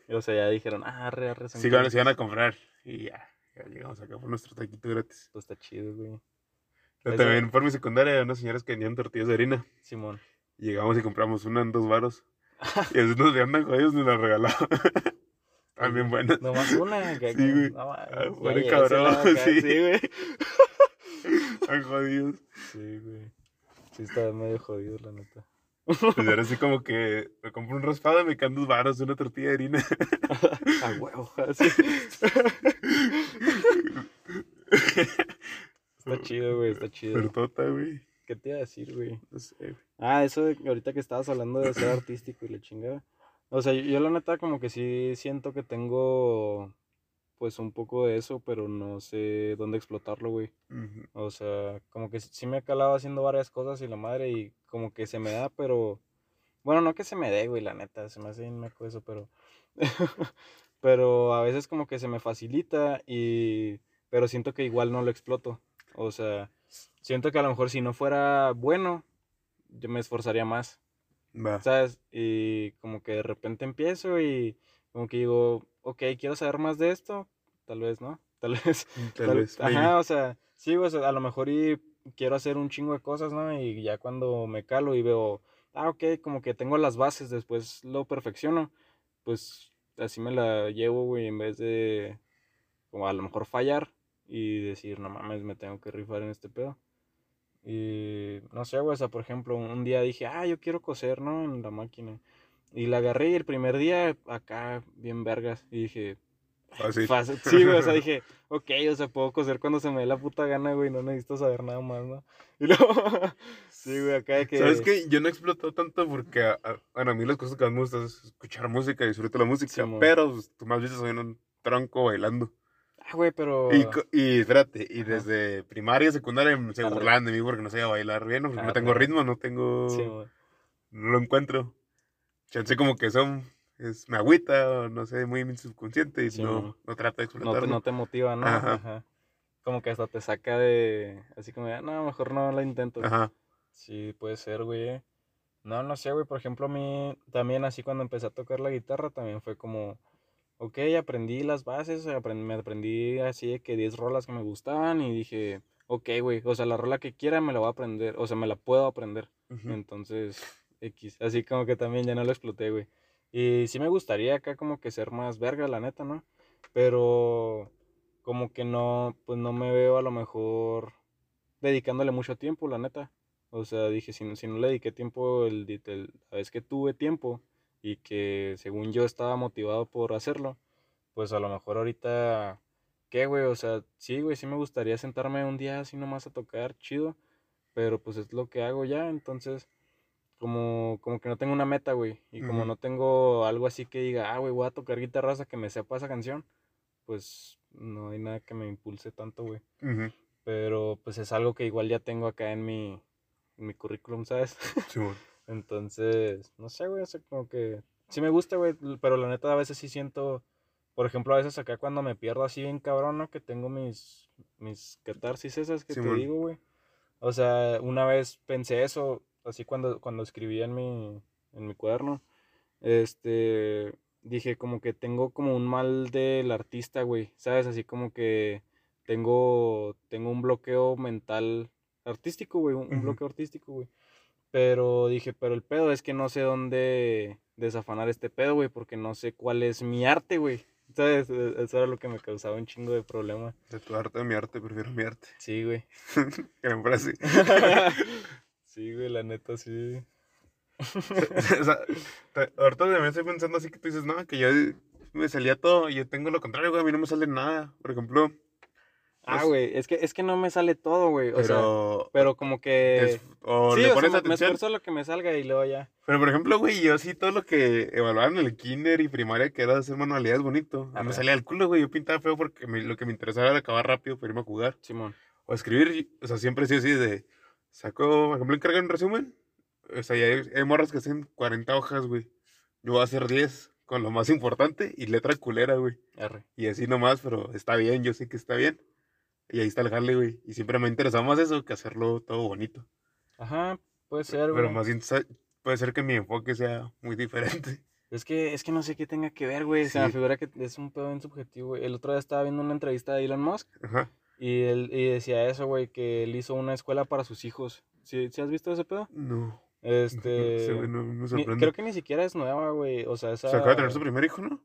O sea, ya dijeron, ah, arre, arre, Sí, cuando se iban a comprar y ya, ya llegamos acá por nuestro taquito gratis. Pues está chido, güey. Pero también por mi secundaria unas señoras que vendían tortillas de harina Simón. llegamos y compramos una en dos varos y a veces nos dieron jodidos nos la regalaban. También buenas. Nomás una. que- Sí, güey. No, Ah, bueno, cabrón, sí. Sí, güey. Tan jodidos. Sí, güey. Sí, está medio jodido, la neta. Pues era así como que me compro un raspado y me quedan dos varos una tortilla de harina. A huevo, así. Está chido, güey, está chido. Tortota, güey. ¿Qué te iba a decir, güey? No sé, güey. Ah, eso de ahorita que estabas hablando de ser artístico y la chingada. O sea, yo, yo la neta como que sí siento que tengo pues un poco de eso, pero no sé dónde explotarlo, güey. O sea, como que sí me he calado haciendo varias cosas y la madre y como que se me da, pero... Bueno, no que se me dé, güey, la neta, se me hace bien meco eso, pero... pero a veces como que se me facilita y... Pero siento que igual no lo exploto. O sea, siento que a lo mejor si no fuera bueno, yo me esforzaría más, Va. ¿sabes? Y como que de repente empiezo y como que digo, ok, quiero saber más de esto, tal vez, ¿no? Tal vez... Tal, Tal- vez. maybe. Ajá, o sea, sí, o sea, a lo mejor y quiero hacer un chingo de cosas, ¿no? Y ya cuando me calo y veo, ah, ok, como que tengo las bases, después lo perfecciono, pues así me la llevo, güey, en vez de, como a lo mejor fallar y decir, no mames, me tengo que rifar en este pedo. Y no sé, güey, o sea, por ejemplo, un día dije, ah, yo quiero coser, ¿no? En la máquina. Y la agarré y el primer día acá, bien vergas, y dije, Fácil. Fácil. Sí, güey, o sea, dije, ok, o sea, puedo coser cuando se me dé la puta gana, güey, no necesito saber nada más, ¿no? Y luego, sí, güey, acá de que... ¿Sabes qué? Yo no exploto tanto porque, a, a- bueno, a mí las cosas que más me gustan es escuchar música, disfruto la música, pero pues, tú más veces soy un tronco bailando. Ah, güey, pero... Y, y espérate, y Ajá. desde primaria, secundaria se burlaban de mí porque no sabía bailar bien, porque no Arre. tengo ritmo, no tengo, Sí, no lo encuentro. Chance como que son, es, me agüita, o no sé, muy subconsciente y Simón. no, no trato de no, te, explotarlo. no te motiva, ¿no? Ajá. Ajá. Como que hasta te saca de... Así como, de, "Ah, no, mejor no la intento. Ajá. Sí, puede ser, güey. No, no sé, güey. Por ejemplo, a mí también así cuando empecé a tocar la guitarra también fue como, ok, aprendí las bases, me aprendí así de que 10 rolas que me gustaban y dije, ok, güey, o sea, la rola que quiera me la voy a aprender, o sea, me la puedo aprender. Entonces, X. Así como que también ya no lo exploté, güey. Y sí me gustaría acá como que ser más verga, la neta, ¿no? Pero como que no, pues no me veo a lo mejor dedicándole mucho tiempo, la neta. O sea, dije, si, no- si no le dediqué tiempo el, el- la vez que tuve tiempo y que según yo estaba motivado por hacerlo, pues a lo mejor ahorita, ¿qué, güey? O sea, sí, güey, sí me gustaría sentarme un día así nomás a tocar, chido, pero pues es lo que hago ya, entonces como, como que no tengo una meta, güey, y como no tengo algo así que diga, ah, güey, voy a tocar guitarra hasta que me sepa esa canción, pues no hay nada que me impulse tanto, güey. Pero pues es algo que igual ya tengo acá en mi, en mi currículum, ¿sabes? Simón. Entonces, no sé, güey, o sea, como que sí me gusta, güey, pero la neta a veces sí siento, por ejemplo, a veces acá cuando me pierdo así bien cabrón, ¿no? Que tengo mis, mis catarsis esas que te digo, güey. O sea, una vez pensé eso, así cuando, cuando escribía en mi, en mi cuaderno, este, dije como que tengo como un mal del artista, güey, ¿sabes? Así como que tengo, tengo un bloqueo mental artístico, güey, un, bloqueo artístico, güey. Pero dije, pero el pedo es que no sé dónde desafanar este pedo, güey, porque no sé cuál es mi arte, güey. ¿Sabes? E- Eso era lo que me causaba un chingo de problema. De tu arte a mi arte, prefiero mi arte. Sí, güey. Gran frase. sí, güey, la neta, sí. o sea, ahorita también estoy pensando así que tú dices, no, que yo me salía todo y yo tengo lo contrario, güey, a mí no me sale nada. Por ejemplo, Ah, güey, es que, es que no me sale todo, güey. O sea, Pero. pero como que... es- o sí, le o sea, pones me- atención. esfuerzo lo que me salga y luego ya. Pero por ejemplo, güey, yo sí todo lo que evaluaban en el kinder y primaria que era hacer manualidades bonito. A me salía del culo, güey. Yo pintaba feo porque me- lo que me interesaba era acabar rápido para irme a jugar. Simón. O escribir, o sea, siempre sí así de. Saco, por ejemplo, encargan un resumen. O sea, ya hay, hay morras que hacen 40 hojas, güey. Yo voy a hacer 10 con lo más importante y letra culera, güey. R. Y así nomás, pero está bien, yo sé que está bien. Y ahí está el jale, güey. Y siempre me ha interesado más eso que hacerlo todo bonito. Ajá, puede ser, Pero güey. más bien puede ser que mi enfoque sea muy diferente. Es que, es que no sé qué tenga que ver, güey. Se me Sí. figura que es un pedo bien subjetivo, güey. El otro día estaba viendo una entrevista de Elon Musk Ajá. y él y decía eso, güey, que él hizo una escuela para sus hijos. ¿Sí, sí has visto ese pedo? No. Este... No me ni- creo que ni siquiera es nueva, güey. O sea, esa... Se acaba de tener su primer hijo, ¿no?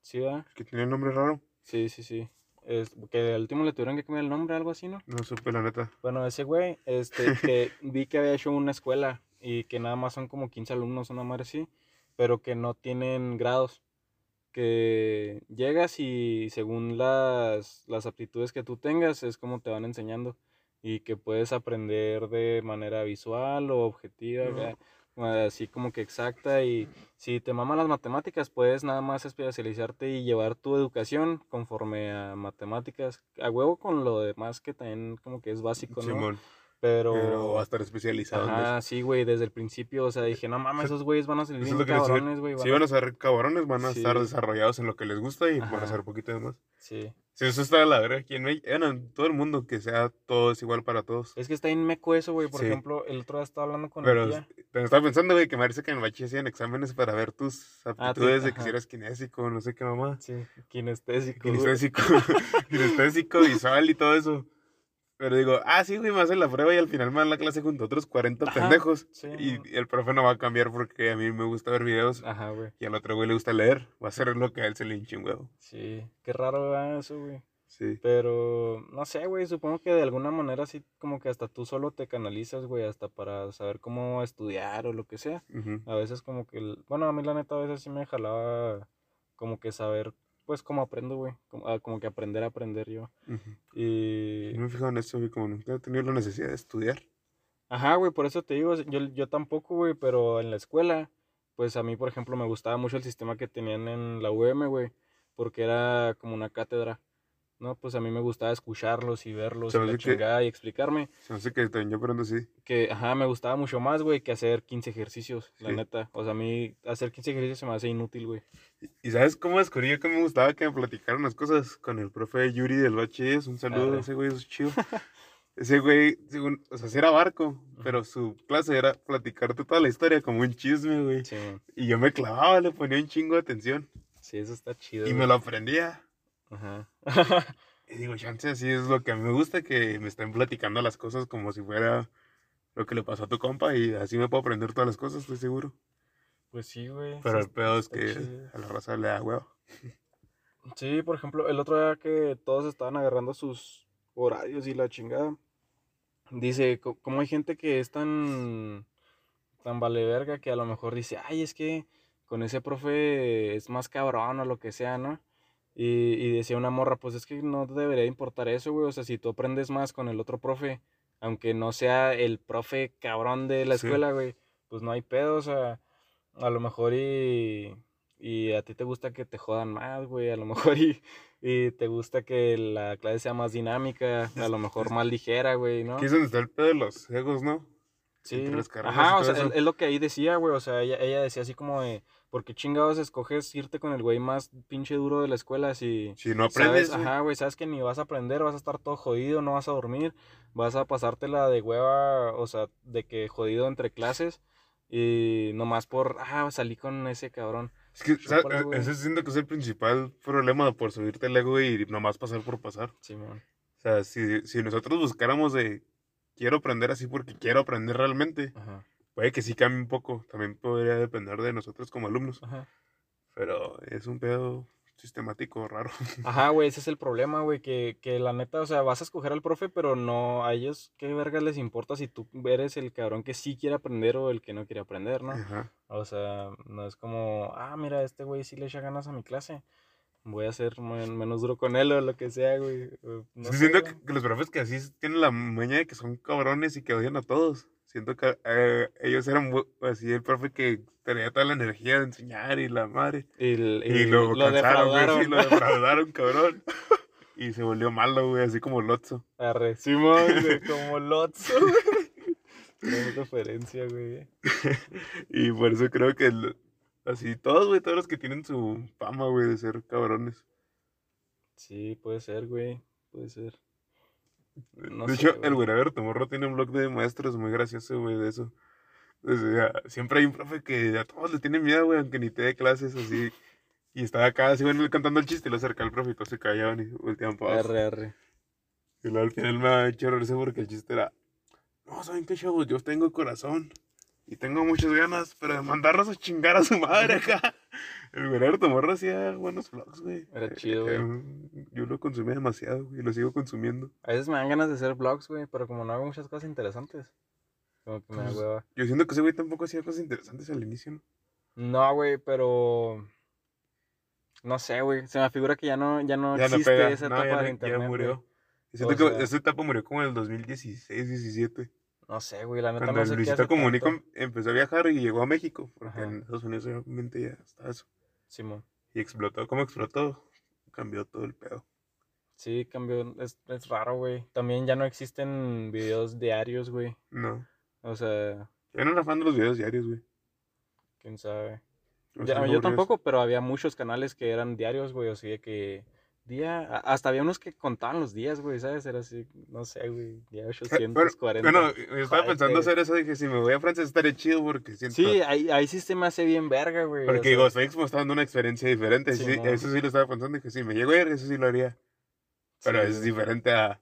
Sí, ¿verdad? Que tenía el nombre raro. Sí, sí, sí. Es, que al último le tuvieron que cambiar el nombre, algo así, ¿no? No supe, la neta. Bueno, ese güey, este, que vi que había hecho una escuela y que nada más son como 15 alumnos, una madre así, pero que no tienen grados. Que llegas y según las, las aptitudes que tú tengas es como te van enseñando y que puedes aprender de manera visual o objetiva, No. Acá, así como que exacta y si te maman las matemáticas puedes nada más especializarte y llevar tu educación conforme a matemáticas, a huevo con lo demás que también como que es básico, ¿no? Simón. Pero, Pero va a estar especializado ajá, sí, güey, desde el principio, o sea, dije, no mames, esos güeyes van a es bien cabrones, güey. Si van a- van ser cabrones, van a Sí. estar desarrollados en lo que les gusta y van Ajá. a hacer poquito de más. Sí. Si eso está de la verga aquí en México, bueno, en todo el mundo, que sea todo es igual para todos. Es que está en meco eso, güey. Por Sí. ejemplo, el otro día estaba hablando con Pero tía. te estaba pensando, güey, que me parece que en el bachi hacían exámenes para ver tus Ah, aptitudes de que si eres kinésico, no sé qué mamá. Sí, kinestésico. Kinestésico, kinestésico, visual y todo eso. Pero digo, ah, sí, güey, me hacen la prueba y al final me dan la clase junto a otros 40 Ajá, pendejos. sí. Y el profe no va a cambiar porque a mí me gusta ver videos Ajá, güey. y al otro güey le gusta leer. Va a ser lo que a él se le hinche un huevo. Sí, qué raro ¿verdad? eso, güey. Sí. Pero, no sé, güey, supongo que de alguna manera sí, como que hasta tú solo te canalizas, güey, hasta para saber cómo estudiar o lo que sea. A veces como que, el- bueno, a mí la neta a veces sí me jalaba como que saber, pues, cómo aprendo, güey. Como, ah, como que aprender a aprender yo. Y... No me he fijado en eso, güey, como nunca he tenido la necesidad de estudiar. Ajá, güey, por eso te digo, yo, yo tampoco, güey, pero en la escuela, pues a mí, por ejemplo, me gustaba mucho el sistema que tenían en la UM, güey, porque era como una cátedra. No, pues a mí me gustaba escucharlos y verlos y ¿Sabes la chingada y explicarme. Se hace que también yo aprendo así. Que, ajá, me gustaba mucho más, güey, que hacer 15 ejercicios, la Sí. neta. O sea, a mí hacer 15 ejercicios se me hace inútil, güey. ¿Y sabes cómo descubrí yo que me gustaba que me platicaran las cosas? Con el profe Yuri del Baches. Un saludo, Arre. ese güey es chido. ese güey, según, o sea, sí era barco, pero su clase era platicarte toda la historia como un chisme, güey. Sí. Y yo me clavaba, le ponía un chingo de atención. sí, eso está chido. Y güey. me lo aprendía. Ajá. Y digo, chance, así es lo que a mí me gusta, que me estén platicando las cosas como si fuera lo que le pasó a tu compa. Y así me puedo aprender todas las cosas, estoy seguro. pues sí, güey. Pero el pedo es que chido. a la raza le da huevo. Sí, por ejemplo, el otro día que todos estaban agarrando sus horarios y la chingada. Dice, co- como hay gente que es tan, tan vale verga que a lo mejor dice, ay, es que con ese profe es más cabrón o lo que sea, ¿no? Y, y decía una morra, pues es que no te debería importar eso, güey. O sea, si tú aprendes más con el otro profe, aunque no sea el profe cabrón de la Sí. escuela, güey, pues no hay pedo, o sea, a lo mejor y, y a ti te gusta que te jodan más, güey, a lo mejor y, y te gusta que la clase sea más dinámica, a lo mejor más ligera, güey, ¿no? Aquí es donde está el pedo de los egos, ¿no? Sí, entre las carreras ajá, y o sea, eso. es, lo que ahí decía, güey, o sea, ella, ella decía así como de, ¿por qué chingados escoges irte con el güey más pinche duro de la escuela si... Si no aprendes, sabes, ajá, güey, sabes que ni vas a aprender, vas a estar todo jodido, no vas a dormir, vas a pasártela de hueva, o sea, de que jodido entre clases y nomás por, ah, salí con ese cabrón. Es que, ¿sabes? güey. ese siento que es el principal problema por subirte el ego y nomás pasar por pasar. Simón. O sea, si, si nosotros buscáramos de quiero aprender así porque quiero aprender realmente, Ajá, puede que sí cambie un poco. También podría depender de nosotros como alumnos. ajá. Pero es un pedo sistemático raro. Ajá, güey, ese es el problema, güey, que, que la neta, o sea, vas a escoger al profe, pero no, a ellos, ¿qué verga les importa si tú eres el cabrón que sí quiere aprender o el que no quiere aprender, ¿no? Ajá. O sea, no es como, ah, mira, este güey sí le echa ganas a mi clase. Voy a ser men- menos duro con él o lo que sea, güey. No Sí, siento güey. que, que los profes que así tienen la maña de que son cabrones y que odian a todos. Siento que eh, ellos eran así el profe que tenía toda la energía de enseñar y la madre. Y, el- Y, y lo, lo cansaron, güey, defraudaron. sí, lo defraudaron, cabrón. Y se volvió malo, güey, así como Lotso. Arre, Simón, güey, como Lotso, güey. Referencia, güey. Y por eso creo que el- así todos, güey, todos los que tienen su fama, güey, de ser cabrones. Sí, puede ser, güey. Puede ser. No de sé, hecho, güey. el güey Tomorro tiene un blog de maestros muy gracioso, güey, de eso. O sea, siempre hay un profe que a todos le tiene miedo, güey, aunque ni te dé clases así. Y estaba acá así, bueno, cantando el chiste y lo acerca al profe y todos se callaban y volteaban para abajo. Arre, arre. Y luego al final me ha hecho risa porque el chiste era, no, ¿saben qué, chavos? Yo tengo corazón y tengo muchas ganas, pero de mandarlos a chingar a su madre acá. El güey Tomorro hacía buenos vlogs, güey. Era chido, Eh, Yo lo consumía demasiado, güey, y lo sigo consumiendo. A veces me dan ganas de hacer vlogs, güey, pero como no hago muchas cosas interesantes. Como que me da Pues, hueva. Yo siento que ese güey tampoco hacía cosas interesantes al inicio, ¿no? No, güey, pero. No sé, güey. Se me figura que ya no, ya no Ya no existe pega. esa No, etapa ya, de no- ya internet. murió. güey. Siento O que esa etapa murió como en el 2016, 17. No sé, güey, la neta Cuando no el sé qué Luisito hace Comunica tanto. empezó a viajar y llegó a México. Porque Ajá. en Estados Unidos obviamente ya está eso. Simón. Y explotó. ¿Cómo explotó? Cambió todo el pedo. Sí, cambió. Es, es raro, güey. También ya no existen videos diarios, güey. No. O sea, Yo no era fan de los videos diarios, güey. quién sabe. O Ya, sea, yo aburridos. tampoco, pero había muchos canales que eran diarios, güey. Así de que. Día. Hasta había unos que contaban los días, güey, ¿sabes? Era así, no sé, güey. Día Bueno, 840. Bueno, yo estaba pensando hacer eso. Dije, si me voy a Francia estaría chido porque siento... Sí, ahí, ahí sí se me hace bien verga, güey. o Porque sea, digo, estoy mostrando una experiencia diferente. Sí, Sí, mo. eso sí lo estaba pensando. Dije, si me llego a ir, eso sí lo haría. Pero sí, es diferente a...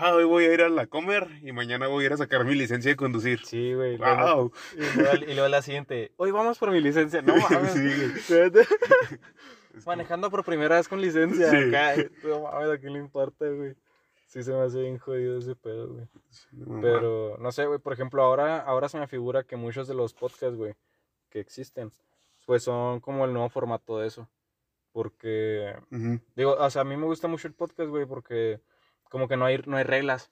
Ah, hoy voy a ir a la comer y mañana voy a ir a sacar mi licencia de conducir. Sí, güey. ¡Wow! Y luego, y luego la siguiente. Hoy vamos por mi licencia. No mames. Sí, güey. Manejando por primera vez con licencia. Sí. Acá. No mames, ¿a quién le importa, güey? Sí se me hace bien jodido ese pedo, güey. Mamá. Pero, no sé, güey, por ejemplo, ahora, ahora se me figura que muchos de los podcasts, güey, que existen, pues son como el nuevo formato de eso. Porque, Ujú. digo, o sea, a mí me gusta mucho el podcast, güey, porque como que no hay, no hay reglas.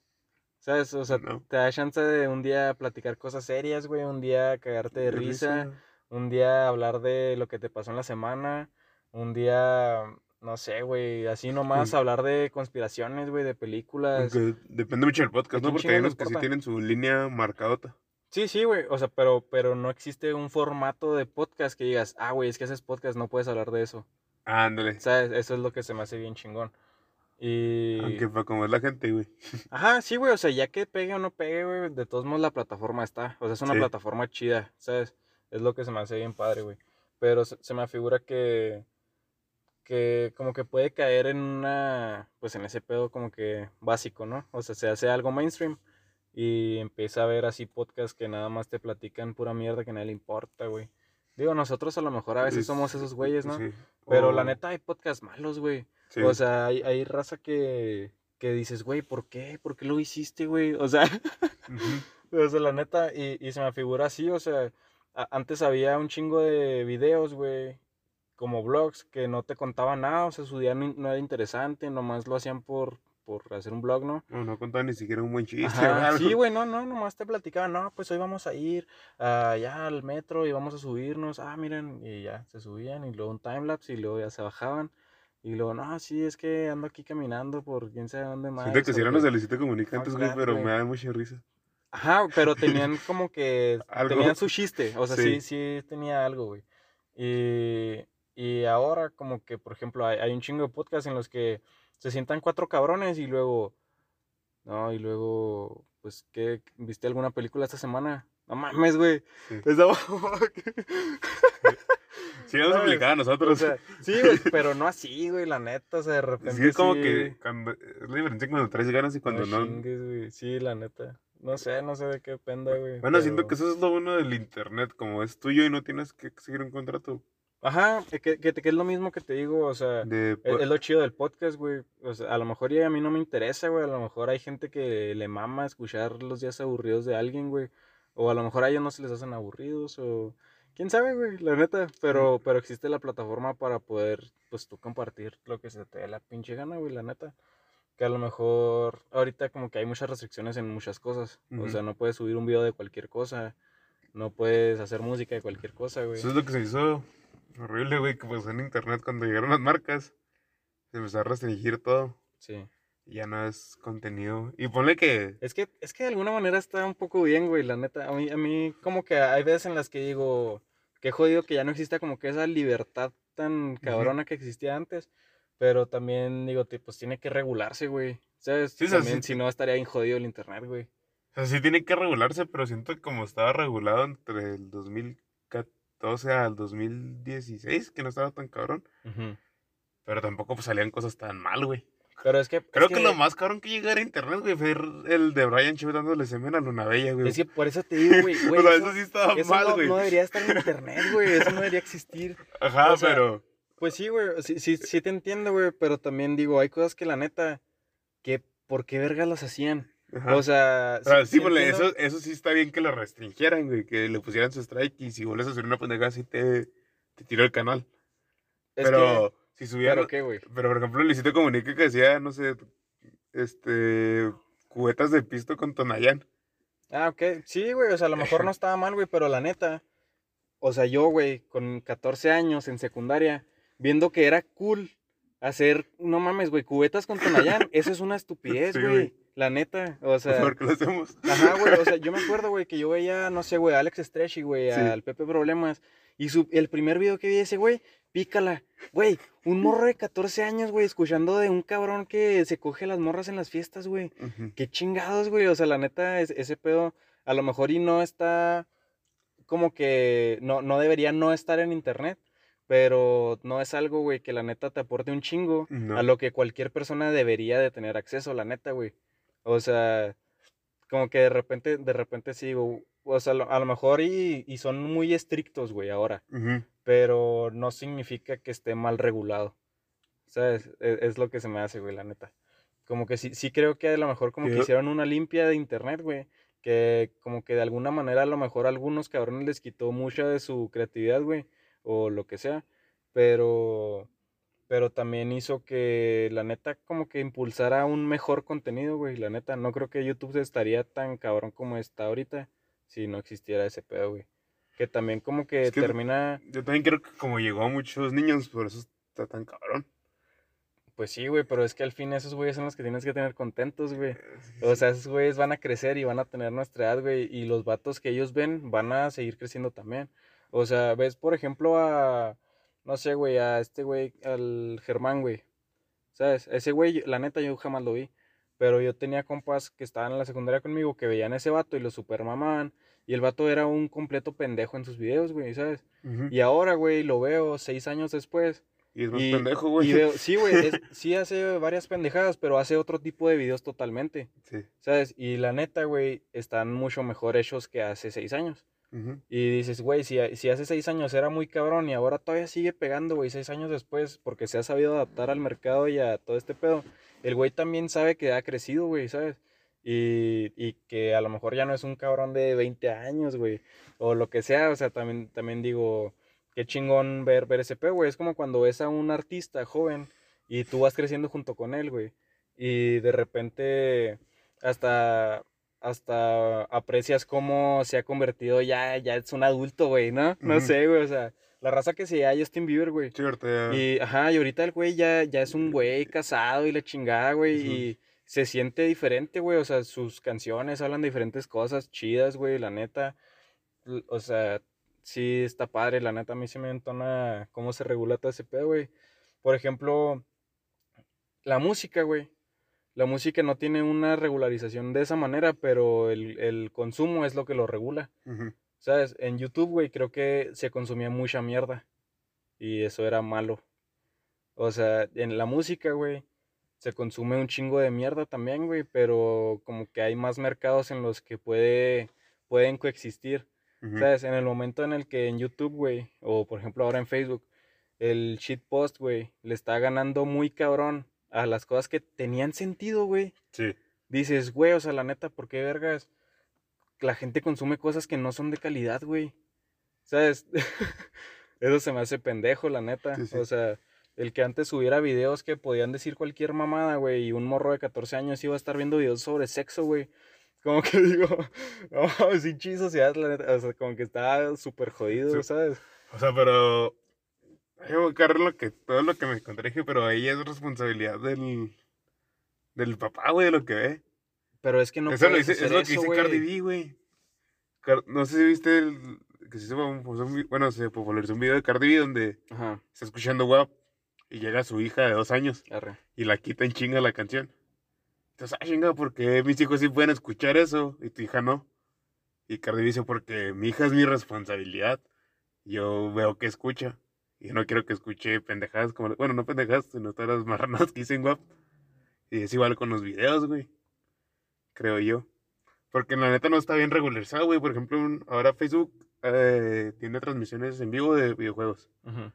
¿Sabes? O sea, No. te da chance de un día platicar cosas serias, güey, un día cagarte de De risa, un día hablar de lo que te pasó en la semana, un día, no sé, güey, así nomás Sí. hablar de conspiraciones, güey, de películas. Aunque depende mucho del podcast, ¿A ¿no? Porque hay unos que sí tienen su línea marcadota. Sí, sí, güey. O sea, pero, pero no existe un formato de podcast que digas, ah, güey, es que haces podcast, no puedes hablar de eso. Ándale. ¿Sabes? Eso es lo que se me hace bien chingón. Y. Aunque para como es la gente, güey. Ajá, sí, güey. O sea, ya que pegue o no pegue, güey, de todos modos la plataforma está. O sea, es una Sí. plataforma chida, ¿sabes? Es lo que se me hace bien padre, güey. Pero se, se me afigura que. Que como que puede caer en una. Pues en ese pedo como que básico, ¿no? O sea, se hace algo mainstream. Y empieza a ver así podcasts que nada más te platican pura mierda que a nadie le importa, güey. Digo, nosotros a lo mejor a veces Es- somos esos güeyes, ¿no? Sí. Pero O- la neta hay podcasts malos, güey. sí. O sea, hay, hay raza que, que dices, güey, ¿por qué? ¿Por qué lo hiciste, güey? O sea, Ujú. o sea, la neta, y, y se me figura así, o sea, a- antes había un chingo de videos, güey, como blogs, que no te contaban nada, o sea, su día no, no era interesante, nomás lo hacían por, por hacer un blog, ¿no? No, no contaba ni siquiera un buen chiste. Ajá, o algo. Sí, güey, no, no, nomás te platicaban, no, pues hoy vamos a ir allá al metro y vamos a subirnos, ah, miren, y ya, se subían y luego un timelapse y luego ya se bajaban. Y luego, no, sí, es que ando aquí caminando por quién sabe dónde más. Siento que si eran los porque-". de Luisito Comunica antes, Fuck güey, pero me da mucha risa. Ajá, pero tenían como que, Algo. tenían su chiste, o sea, sí, Sí. sí, tenía algo, güey. Y, y ahora como que, por ejemplo, hay, hay un chingo de podcasts en los que se sientan cuatro cabrones y luego, no, y luego, pues, ¿qué? ¿Viste alguna película esta semana? No mames, güey. Sí. Esa Sí, vamos a ¿Sabes? aplicar a O nosotros. sea, sí, güey, pero no así, güey, la neta, o sea, de repente Sí, es como sí, que cuando, es la diferencia cuando traes ganas y cuando no. chingues, güey. Sí, la neta. No sé, no sé de qué penda, güey. Bueno, siento pero- que eso es lo bueno del internet, como es tuyo y no tienes que seguir un contrato Ajá, que, que, que es lo mismo que te digo, o sea, de... es, es lo chido del podcast, güey. O sea, a lo mejor ya a mí no me interesa, güey. A lo mejor hay gente que le mama escuchar los días aburridos de alguien, güey. O a lo mejor a ellos no se les hacen aburridos, o quién sabe, güey, la neta. Pero, pero existe la plataforma para poder, pues tú compartir lo que se te dé la pinche gana, güey, la neta. Que a lo mejor ahorita como que hay muchas restricciones en muchas cosas. O sea, no puedes subir un video de cualquier cosa. No puedes hacer música de cualquier cosa, güey. Eso es lo que se hizo horrible, güey, que pasó en internet cuando llegaron las marcas. Se empezó a restringir todo. Sí. Y ya no es contenido. Y ponle que. Es que, es que de alguna manera está un poco bien, güey, la neta. A mí, a mí como que hay veces en las que digo, qué jodido que ya no exista como que esa libertad tan cabrona que existía antes. Pero también digo, pues tiene que regularse, güey. ¿Sabes? Sí, también, sí- si no, estaría bien jodido el internet, güey. O sea, sí tiene que regularse, pero siento que como estaba regulado entre el 2014 al 2016, que no estaba tan cabrón. Pero tampoco pues, salían cosas tan mal, güey. Pero es que... es Creo que, lo más cabrón que llegó a internet, güey, fue el de Brian Chivas dándole semen a Luna Bella, güey. Es que por eso te digo, güey, güey. o sea, eso- eso sí estaba eso mal, no, güey. no debería estar en internet, güey. Eso no debería existir. Ajá, o sea, pero. Pues sí, güey, sí, sí, sí te entiendo, güey, pero también digo, hay cosas que la neta, que ¿por qué vergas las hacían? Ajá. O sea, sea, sí, ponle, entiendo- eso, eso sí está bien que lo restringieran, güey, que le pusieran su strike y si vuelves a subir una pendejada así te, te tiró el canal. es pero si que, subieran, ¿pero qué, güey? pero por ejemplo, Luisito Comunica que decía, no sé, este, cubetas de pisto con Tonayán. Ah, ok, sí, güey, o sea, a lo mejor no estaba mal, güey, pero la neta, o sea, yo, güey, con 14 años en secundaria, viendo que era cool hacer, no mames, güey, cubetas con Tonayán, eso es una estupidez, Sí, güey, güey. La neta, o sea... ¿Por qué lo hacemos? Ajá, güey, o sea, yo me acuerdo, güey, que yo veía, no sé, güey, a Alex Stretchy, güey, Sí. al Pepe Problemas, y su, el primer video que vi ese, güey, pícala, güey, un morro de 14 años, güey, escuchando de un cabrón que se coge las morras en las fiestas, güey, qué chingados, güey, o sea, la neta, es- ese pedo, a lo mejor y no está, como que, no, no debería no estar en internet, pero no es algo, güey, que la neta te aporte un chingo No. a lo que cualquier persona debería de tener acceso, la neta, güey. O sea, como que de repente, de repente sí, digo, o sea, a lo mejor y, y son muy estrictos, güey, ahora, pero no significa que esté mal regulado. ¿Sabes? Es, es lo que se me hace, güey, la neta. Como que sí, sí creo que a lo mejor como que hicieron una limpia de internet, güey. Que como que de alguna manera a lo mejor a algunos cabrones les quitó mucha de su creatividad, güey. O lo que sea. Pero pero también hizo que la neta como que impulsara un mejor contenido, güey, la neta, no creo que YouTube estaría tan cabrón como está ahorita si no existiera ese pedo, güey. Que también como que, Es que- termina, Yo también creo que como llegó a muchos niños, por eso está tan cabrón. pues sí, güey, pero es que al fin esos güeyes son los que tienes que tener contentos, güey. Sí, O sea, esos güeyes van a crecer y van a tener nuestra edad, güey, y los vatos que ellos ven van a seguir creciendo también. O sea, ves, por ejemplo, a, no sé, güey, a este güey, al Germán, güey. ¿Sabes? Ese güey, la neta, yo jamás lo vi. Pero yo tenía compas que estaban en la secundaria conmigo que veían a ese vato y lo super mamaban. Y el vato era un completo pendejo en sus videos, güey, ¿sabes? Ujú. Y ahora, güey, lo veo seis años después. Y es más y- pendejo, güey. Y veo, sí, güey, es- sí hace varias pendejadas, pero hace otro tipo de videos totalmente. Sí. ¿Sabes? Y la neta, güey, están mucho mejor hechos que hace seis años. Y dices, güey, si, si hace seis años era muy cabrón y ahora todavía sigue pegando, güey, seis años después, porque se ha sabido adaptar al mercado y a todo este pedo, el güey también sabe que ha crecido, güey, ¿sabes? Y, y que a lo mejor ya no es un cabrón de 20 años, güey, o lo que sea, o sea, también, también digo, qué chingón ver, ver ese pedo, güey, es como cuando ves a un artista joven y tú vas creciendo junto con él, güey, y de repente hasta hasta aprecias cómo se ha convertido ya, ya es un adulto, güey, ¿no? No sé, güey, o sea, la raza que se llama Justin Bieber, güey. Ahorita ya- Y, ajá, y ahorita el güey ya, ya es un güey casado y la chingada, güey, y se siente diferente, güey, o sea, sus canciones hablan de diferentes cosas chidas, güey, la neta. O sea, sí está padre, la neta, a mí sí me entona cómo se regula todo ese pedo, güey. Por ejemplo, la música, güey. La música no tiene una regularización de esa manera, pero el, el consumo es lo que lo regula. ¿Sabes? En YouTube, güey, creo que se consumía mucha mierda. Y eso era malo. O sea, en la música, güey, se consume un chingo de mierda también, güey, pero como que hay más mercados en los que puede, pueden coexistir. ¿Sabes? En el momento en el que en YouTube, güey, o por ejemplo ahora en Facebook, el shitpost, güey, le está ganando muy cabrón a las cosas que tenían sentido, güey. Sí. Dices, güey, o sea, la neta, ¿por qué vergas? La gente consume cosas que no son de calidad, güey. ¿Sabes? Eso se me hace pendejo, la neta. Sí, sí. O sea, el que antes subiera videos que podían decir cualquier mamada, güey, y un morro de 14 años iba a estar viendo videos sobre sexo, güey. Como que digo, no, sin chis sociedad, la neta. O sea, como que está súper jodido, Sí. ¿sabes? O sea, pero. Yo cargo lo que, todo lo que me contraje, pero ahí es responsabilidad del. Del papá, güey, de lo que ve. Pero es que no eso lo puedes dice, es hacer lo que eso, dice. Cardi B, güey. Car- no sé si viste el. Que se bueno, se popularizó un video de Cardi B donde Ajá, está escuchando WAP y llega su hija de dos años arre. y la quita en chinga la canción. Entonces, ah, chinga, porque mis hijos sí pueden escuchar eso y tu hija no. Y Cardi B dice, porque mi hija es mi responsabilidad. Yo veo que escucha. Y no quiero que escuche pendejadas como... Bueno, no pendejadas, sino todas las marranas que dicen WAP. Y es igual con los videos, güey. Creo yo. Porque la neta no está bien regularizado, güey. Por ejemplo, un- ahora Facebook eh, tiene transmisiones en vivo de videojuegos. Ujú,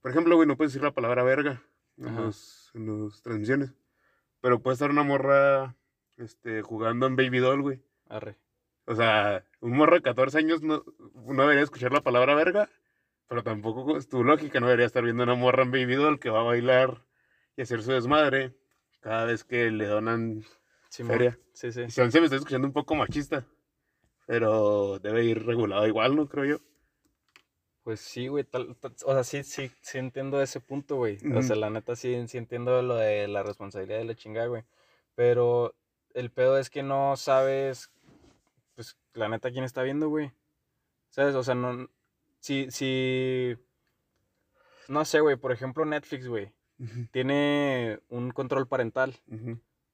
Por ejemplo, güey, no puedes decir la palabra verga en, los, en las transmisiones. Pero puede estar una morra este, jugando en Baby Doll, güey. arre. O sea, un morro de 14 años no, no debería escuchar la palabra verga, pero tampoco es tu lógica, no debería estar viendo una morra en Baby Doll que va a bailar y hacer su desmadre cada vez que le donan Simón. feria. Sí, sí. Y si se me está escuchando un poco machista, pero debe ir regulado igual, ¿no? Creo yo. Pues sí, güey, tal- tal- o sea, sí, sí, sí entiendo ese punto, güey. O sea, la neta sí, sí entiendo lo de la responsabilidad de la chingada, güey. Pero el pedo es que no sabes, pues, la neta, quién está viendo, güey. ¿Sabes? O sea, no, si, si, no sé, güey, por ejemplo, Netflix, güey, tiene un control parental.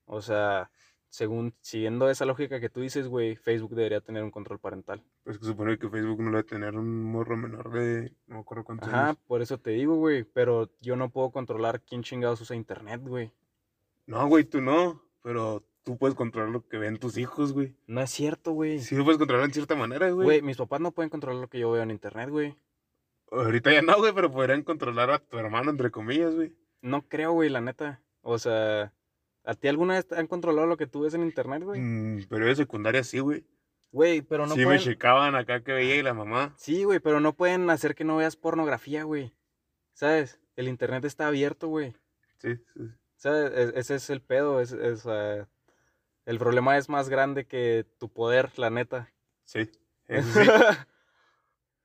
O sea, según, siguiendo esa lógica que tú dices, güey, Facebook debería tener un control parental. Pues que supone que Facebook no debe tener un morro menor de. No me acuerdo cuántos Ajá, años. por eso te digo, güey, pero yo no puedo controlar quién chingados usa internet, güey. No, güey, tú no. Pero tú puedes controlar lo que ven tus hijos, güey. No es cierto, güey. Sí, lo puedes controlar en cierta manera, güey. Güey, mis papás no pueden controlar lo que yo veo en internet, güey. Ahorita ya no, güey, pero podrían controlar a tu hermano, entre comillas, güey. No creo, güey, la neta. O sea, ¿a ti alguna vez han controlado lo que tú ves en internet, güey? Mm, pero de secundaria sí, güey. Güey, pero no sí, pueden... me checaban acá que veía y la mamá. Sí, güey, pero no pueden hacer que no veas pornografía, güey. ¿Sabes? El internet está abierto, güey. Sí, sí. ¿Sabes? E- ese es el pedo. Es, es, el problema es más grande que tu poder, la neta. Sí, eso sí.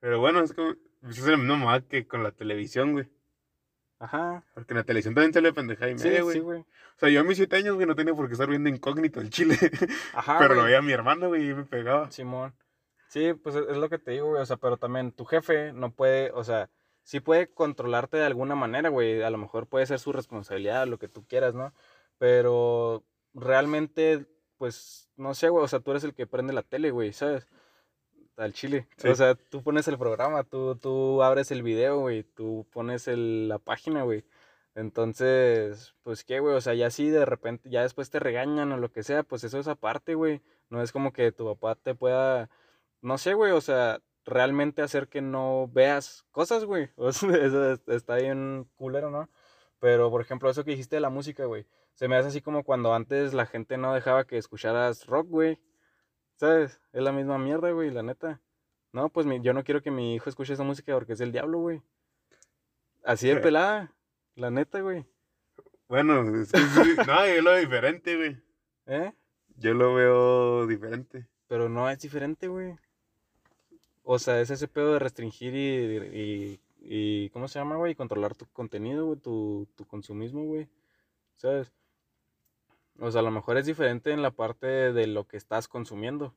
pero bueno, es como. pues es la misma mamá que con la televisión, güey. Ajá. Porque en la televisión también sale pendejada y Sí, media, güey. sí, güey. o sea, yo a mis siete años, güey, no tenía por qué estar viendo incógnito el chile. Ajá, pero lo veía mi hermano, güey, y me pegaba. Simón. Sí, pues es es lo que te digo, güey. O sea, pero también tu jefe no puede, o sea, sí puede controlarte de alguna manera, güey. A lo mejor puede ser su responsabilidad, lo que tú quieras, ¿no? Pero realmente, pues, no sé, güey. O sea, tú eres el que prende la tele, güey, ¿sabes? Al chile. Sí. O sea, tú pones el programa, tú, tú abres el video, güey. Tú pones el- la página, güey. Entonces, pues qué, güey, o sea, ya sí de repente, ya después te regañan o lo que sea, pues eso es aparte, güey. No es como que tu papá te pueda, no sé, güey, o sea, realmente hacer que no veas cosas, güey. O sea, eso es- está bien culero, ¿no? Pero, por ejemplo, eso que dijiste de la música, güey, se me hace así como cuando antes la gente no dejaba que escucharas rock, güey. ¿Sabes? Es la misma mierda, güey, la neta. No, pues mi- yo no quiero que mi hijo escuche esa música porque es del diablo, güey. Así de Sí. pelada, la neta, güey. Bueno, es que sí, no, yo lo veo diferente, güey. ¿Eh? Yo lo veo diferente. Pero no es diferente, güey. O sea, es ese pedo de restringir y, y, y ¿cómo se llama, güey? Controlar tu contenido, güey, tu, tu consumismo, güey. ¿Sabes? O sea, a lo mejor es diferente en la parte de lo que estás consumiendo.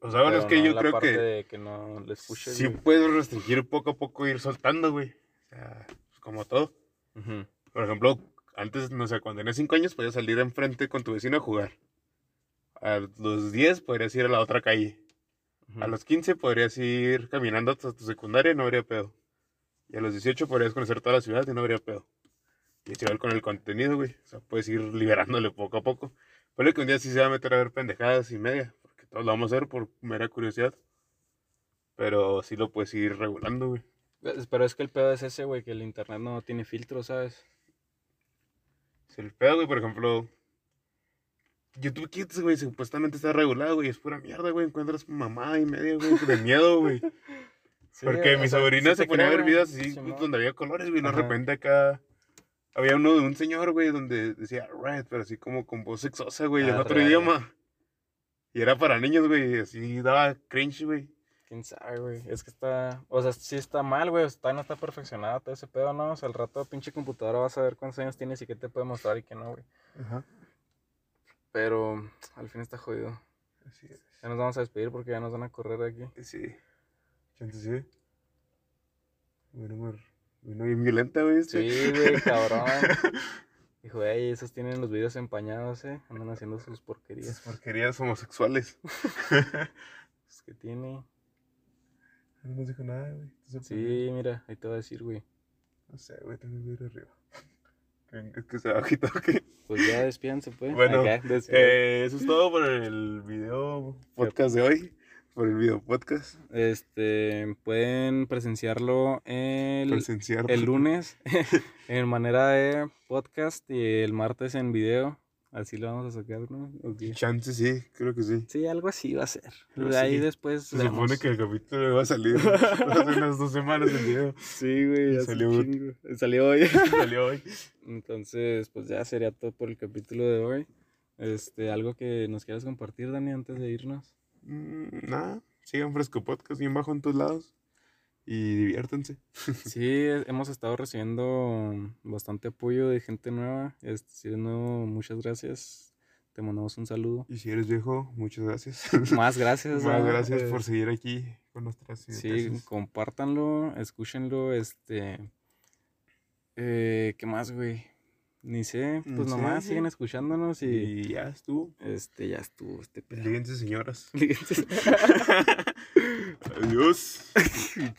O sea, bueno, es que no yo la creo parte que de que no le escuches, sí güey. puedes restringir poco a poco, ir soltando, güey. O sea, pues, como todo. Por ejemplo, antes, no sé, cuando tenías 5 años podías salir enfrente con tu vecino a jugar. A los 10 podrías ir a la otra calle. A los 15 podrías ir caminando hasta tu secundaria y no habría pedo. Y a los 18 podrías conocer toda la ciudad y no habría pedo. Y es igual con el contenido, güey. O sea, puedes ir liberándole poco a poco. Puede que un día sí se va a meter a ver pendejadas y media, porque todos lo vamos a hacer por mera curiosidad. Pero sí lo puedes ir regulando, güey. Es- Pero es que el pedo es ese, güey, que el internet no tiene filtro, ¿sabes? Si el pedo, güey, por ejemplo. YouTube Kids, güey, supuestamente está regulado, güey. Es pura mierda, güey. Encuentras mamá y media, güey, de miedo, güey. Sí, Porque mi sea, sobrina sí se ponía a ver videos así, donde había colores, güey. y De repente acá había uno de un señor, güey, donde decía red, pero así como con voz sexosa, güey, en otro idioma. Y era para niños, güey, y así daba cringe, güey. Quién sabe, güey. Es que está. O sea, sí está mal, güey. Está, no está perfeccionado todo ese pedo, ¿no? O sea, al rato pinche computadora vas a ver cuántos años tienes y qué te puede mostrar y qué no, güey. Ajá. Pero al fin está jodido. Así es. Ya nos vamos a despedir porque ya nos van a correr de aquí. Sí. Chance sí. Bueno, amor. Vino bien violenta, güey. este. Sí, güey, cabrón. Dijo, ey, esos tienen los videos empañados, eh. Andan haciendo sus porquerías. porquerías homosexuales. Pues, ¿Qué tiene? No nos dijo nada, güey. Entonces, Sí, mira, ahí te voy a decir, güey. No sé, güey, tengo el vidrio arriba. ¿Creen que- Es que se va a quitar que. Pues ya despídense, pues. Bueno, Acá, Eh, eso es todo por el video podcast de hoy. Por el video podcast. Este, pueden presenciarlo el, Presenciar. el lunes en manera de podcast y el martes en video. Así lo vamos a sacar, ¿no? Ok. Chance sí, creo que sí. Sí, algo así va a ser. Pero ahí sí, después. Se supone que el capítulo iba a salir hace unas dos semanas el video. Sí, güey, Salió- un chingo. Salió hoy. Salió hoy. Entonces, pues ya sería todo por el capítulo de hoy. Este, algo que nos quieras compartir, Dani, antes de irnos. Mm, nada, sigan Fresco Podcast bien bajo en todos lados. Y diviértanse. Sí, hemos estado recibiendo bastante apoyo de gente nueva. Este, si eres nuevo, muchas gracias. Te mandamos un saludo. Y si eres viejo, muchas gracias. Más gracias. Más gracias por seguir aquí con nuestras Sí, idioteces. compártanlo, escúchenlo, este... Eh, ¿Qué más, güey? Ni sé, Ni pues sé, nomás sí. siguen escuchándonos y... Y ya estuvo. Este, ya estuvo este pedo. Líguense, señoras. Líguense. Adiós.